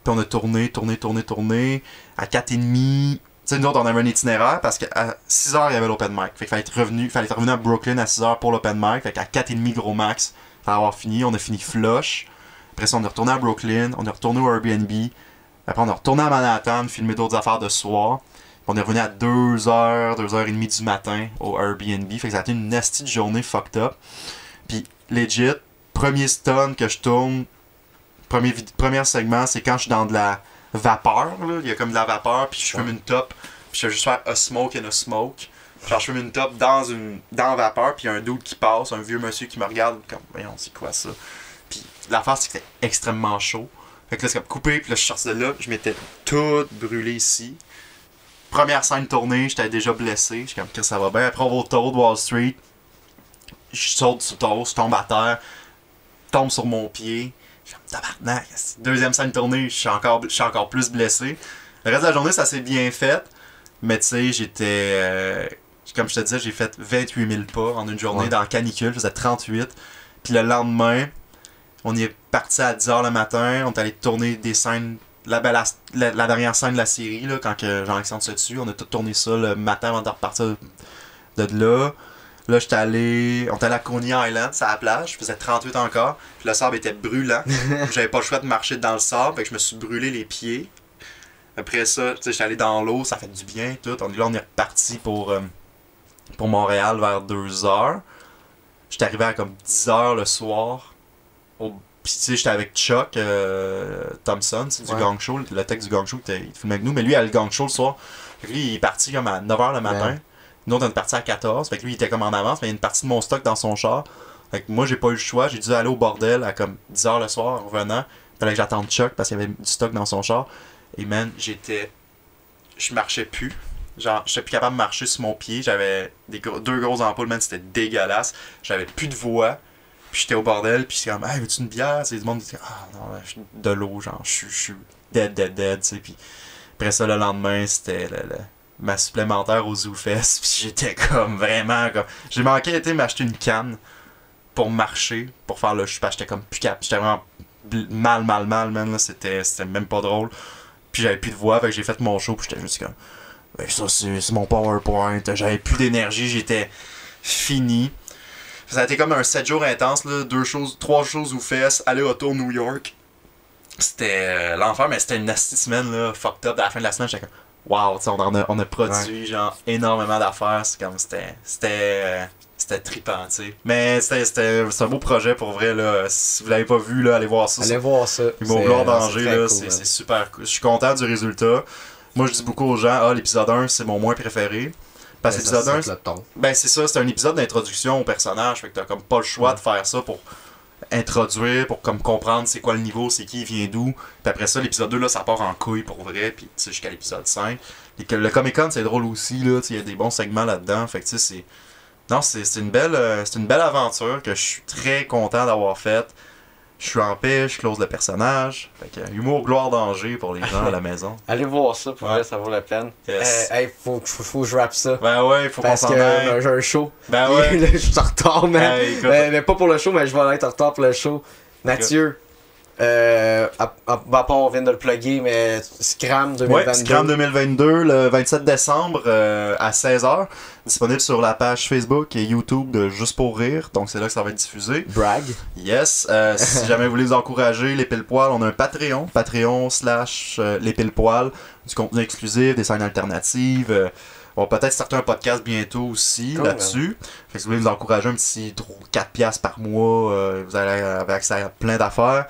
puis on a tourné, tourné, tourné, tourné, à 4h30, tu sais, nous autres, on avait un itinéraire parce qu'à 6h, il y avait l'open mic. Fait qu'il fallait être revenu, fallait être revenu à Brooklyn à 6h pour l'open mic. Fait qu'à 4h30 gros max, fallait avoir fini. On a fini flush. Après ça, on est retourné à Brooklyn. On est retourné au Airbnb. Après, on est retourné à Manhattan, filmer d'autres affaires de soir. On est revenu à 2h, 2h30 du matin au Airbnb. Fait que ça a été une nasty journée fucked up. Puis, legit, premier stun que je tourne, premier, premier segment, c'est quand je suis dans de la vapeur, là. Il y a comme de la vapeur, puis je fume une top, puis je fais juste faire a smoke and a smoke. Genre, je fume une top dans une dans la vapeur, puis il y a un dude qui passe, un vieux monsieur qui me regarde, comme, voyons, c'est quoi ça? Puis l'affaire, c'est que c'était extrêmement chaud. Fait que là, c'est comme coupé, puis là, je sorti de là, je m'étais tout brûlé ici. Première scène tournée, j'étais déjà blessé. Je suis comme, que ça va bien. Après, on va au taureau de Wall Street. Je saute sur le je tombe à terre, tombe sur mon pied. Je suis comme, tabarnak. Deuxième scène tournée, je suis encore, je suis encore plus blessé. Le reste de la journée, ça s'est bien fait. Mais tu sais, j'étais. euh, comme je te disais, j'ai fait 28 000 pas en une journée Ouais. dans la canicule. Je faisais 38. Puis le lendemain, on est parti à 10h le matin. On est allé tourner des scènes. La, la, la dernière scène de la série, là, quand Jean-Alexandre se tue. On a tout tourné ça le matin avant de repartir de là. Là, j'étais allé. On était allé à Coney Island, c'est à la plage. Je faisais 38 encore. Puis le sable était brûlant. J'avais pas le choix de marcher dans le sable. Fait que je me suis brûlé les pieds. Après ça, tu sais, j'étais allé dans l'eau, ça fait du bien, tout. On, là, on est reparti pour, euh, pour Montréal vers 2h. J'étais arrivé à comme 10h le soir. Au... Puis, tu sais, j'étais avec Chuck euh, Thompson, sais, du Ouais. gang show, le texte du gang show, il filmait avec nous. Mais lui, il a le gang show le soir. Fait que lui, il est parti comme à 9h le matin. Ouais. Nous, on est parti à 14. Fait que lui, il était comme en avance, mais il y a une partie de mon stock dans son char. Fait que moi, j'ai pas eu le choix. J'ai dû aller au bordel à comme 10h le soir en revenant. Fallait que j'attende Chuck parce qu'il y avait du stock dans son char. Et man, j'étais. Je marchais plus. Genre, j'étais plus capable de marcher sur mon pied. J'avais des gros- deux grosses ampoules, man, c'était dégueulasse. J'avais plus de voix. Puis j'étais au bordel, puis c'est comme, hey, veux-tu une bière? C'est du monde qui ah non, suis de l'eau, genre, je suis- dead, dead, dead, tu sais. Puis après ça, le lendemain, c'était ma supplémentaire au ZooFest. Puis j'étais comme vraiment comme. J'ai manqué été m'acheter une canne pour marcher, pour faire le. Que j'étais comme plus. J'étais vraiment mal, mal, mal, man. C'était même pas drôle. Puis j'avais plus de voix, fait que j'ai fait mon show, puis j'étais juste comme. Ben, ça, c'est mon PowerPoint. J'avais plus d'énergie, j'étais fini. Ça a été comme un 7 jours intense, là. Deux choses, trois choses ou fesses, aller-retour New York. C'était euh, l'enfer, mais c'était une semaine, là, fucked up. À la fin de la semaine, j'étais comme, wow, on, en a, on a produit, genre, énormément d'affaires. C'est comme, c'était, c'était, euh, c'était trippant, tu sais. Mais c'était, un beau projet pour vrai, là. Si vous l'avez pas vu, là, allez voir ça. Allez voir ça. Ils vont C'est- vouloir c'est danger, là, c'est super cool. Je suis content du résultat. Moi, je dis beaucoup aux gens, ah, l'épisode 1, c'est mon moins préféré. Parce que Ben, l'épisode 1, set le ton. Ben c'est ça, c'est un épisode d'introduction au personnage, fait que t'as comme pas le choix de faire ça pour introduire, pour comme comprendre c'est quoi le niveau, c'est qui, vient d'où. Puis après ça, l'épisode 2 là, ça part en couille pour vrai, puis tu sais jusqu'à l'épisode 5. Et que le Comic Con c'est drôle aussi là, il y a des bons segments là-dedans, fait que c'est non, c'est une belle euh, c'est une belle aventure que je suis très content d'avoir faite. Je suis en paix, je close le personnage. Fait que humour, gloire, danger pour les gens à la maison. Allez voir ça, pour Ouais. vrai, ça vaut la peine. Yes. Euh, hey, faut, faut, faut que je rappe ça. Ben ouais, faut qu'on s'en aille. euh, j'ai un show. Ben ouais. je suis en retard, man. Hey. Euh, mais pas pour le show, mais je vais être en retard pour le show. Mathieu, euh, à, à, à part on vient de le plugger, mais Scram 2022. Ouais, Scram 2022, le 27 décembre euh, à 16h. Disponible sur la page Facebook et YouTube de Juste pour rire. Donc c'est là que ça va être diffusé. Brag. Yes. euh, si jamais vous voulez vous encourager, les pile poils, on a un Patreon. Patreon slash euh, les pile poils. Du contenu exclusif, des scènes alternatives. on va peut-être starter un podcast bientôt aussi Cool, là-dessus. Fait que si vous voulez nous encourager un petit 4 piastres par mois, vous allez avoir accès à plein d'affaires.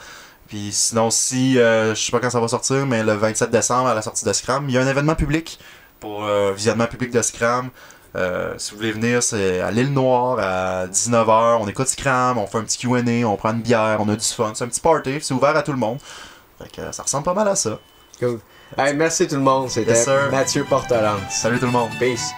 Puis sinon, si, euh, je sais pas quand ça va sortir, mais le 27 décembre, à la sortie de Scram, il y a un événement public pour euh, visionnement public de Scram. Euh, si vous voulez venir, c'est à l'île Noire à 19h. On écoute Scram, on fait un petit QA, on prend une bière, on a du fun. C'est un petit party, c'est ouvert à tout le monde. Fait que euh, ça ressemble pas mal à ça. Cool. Hey, merci tout le monde. C'était Yes. Mathieu Portelance. Salut tout le monde! Peace.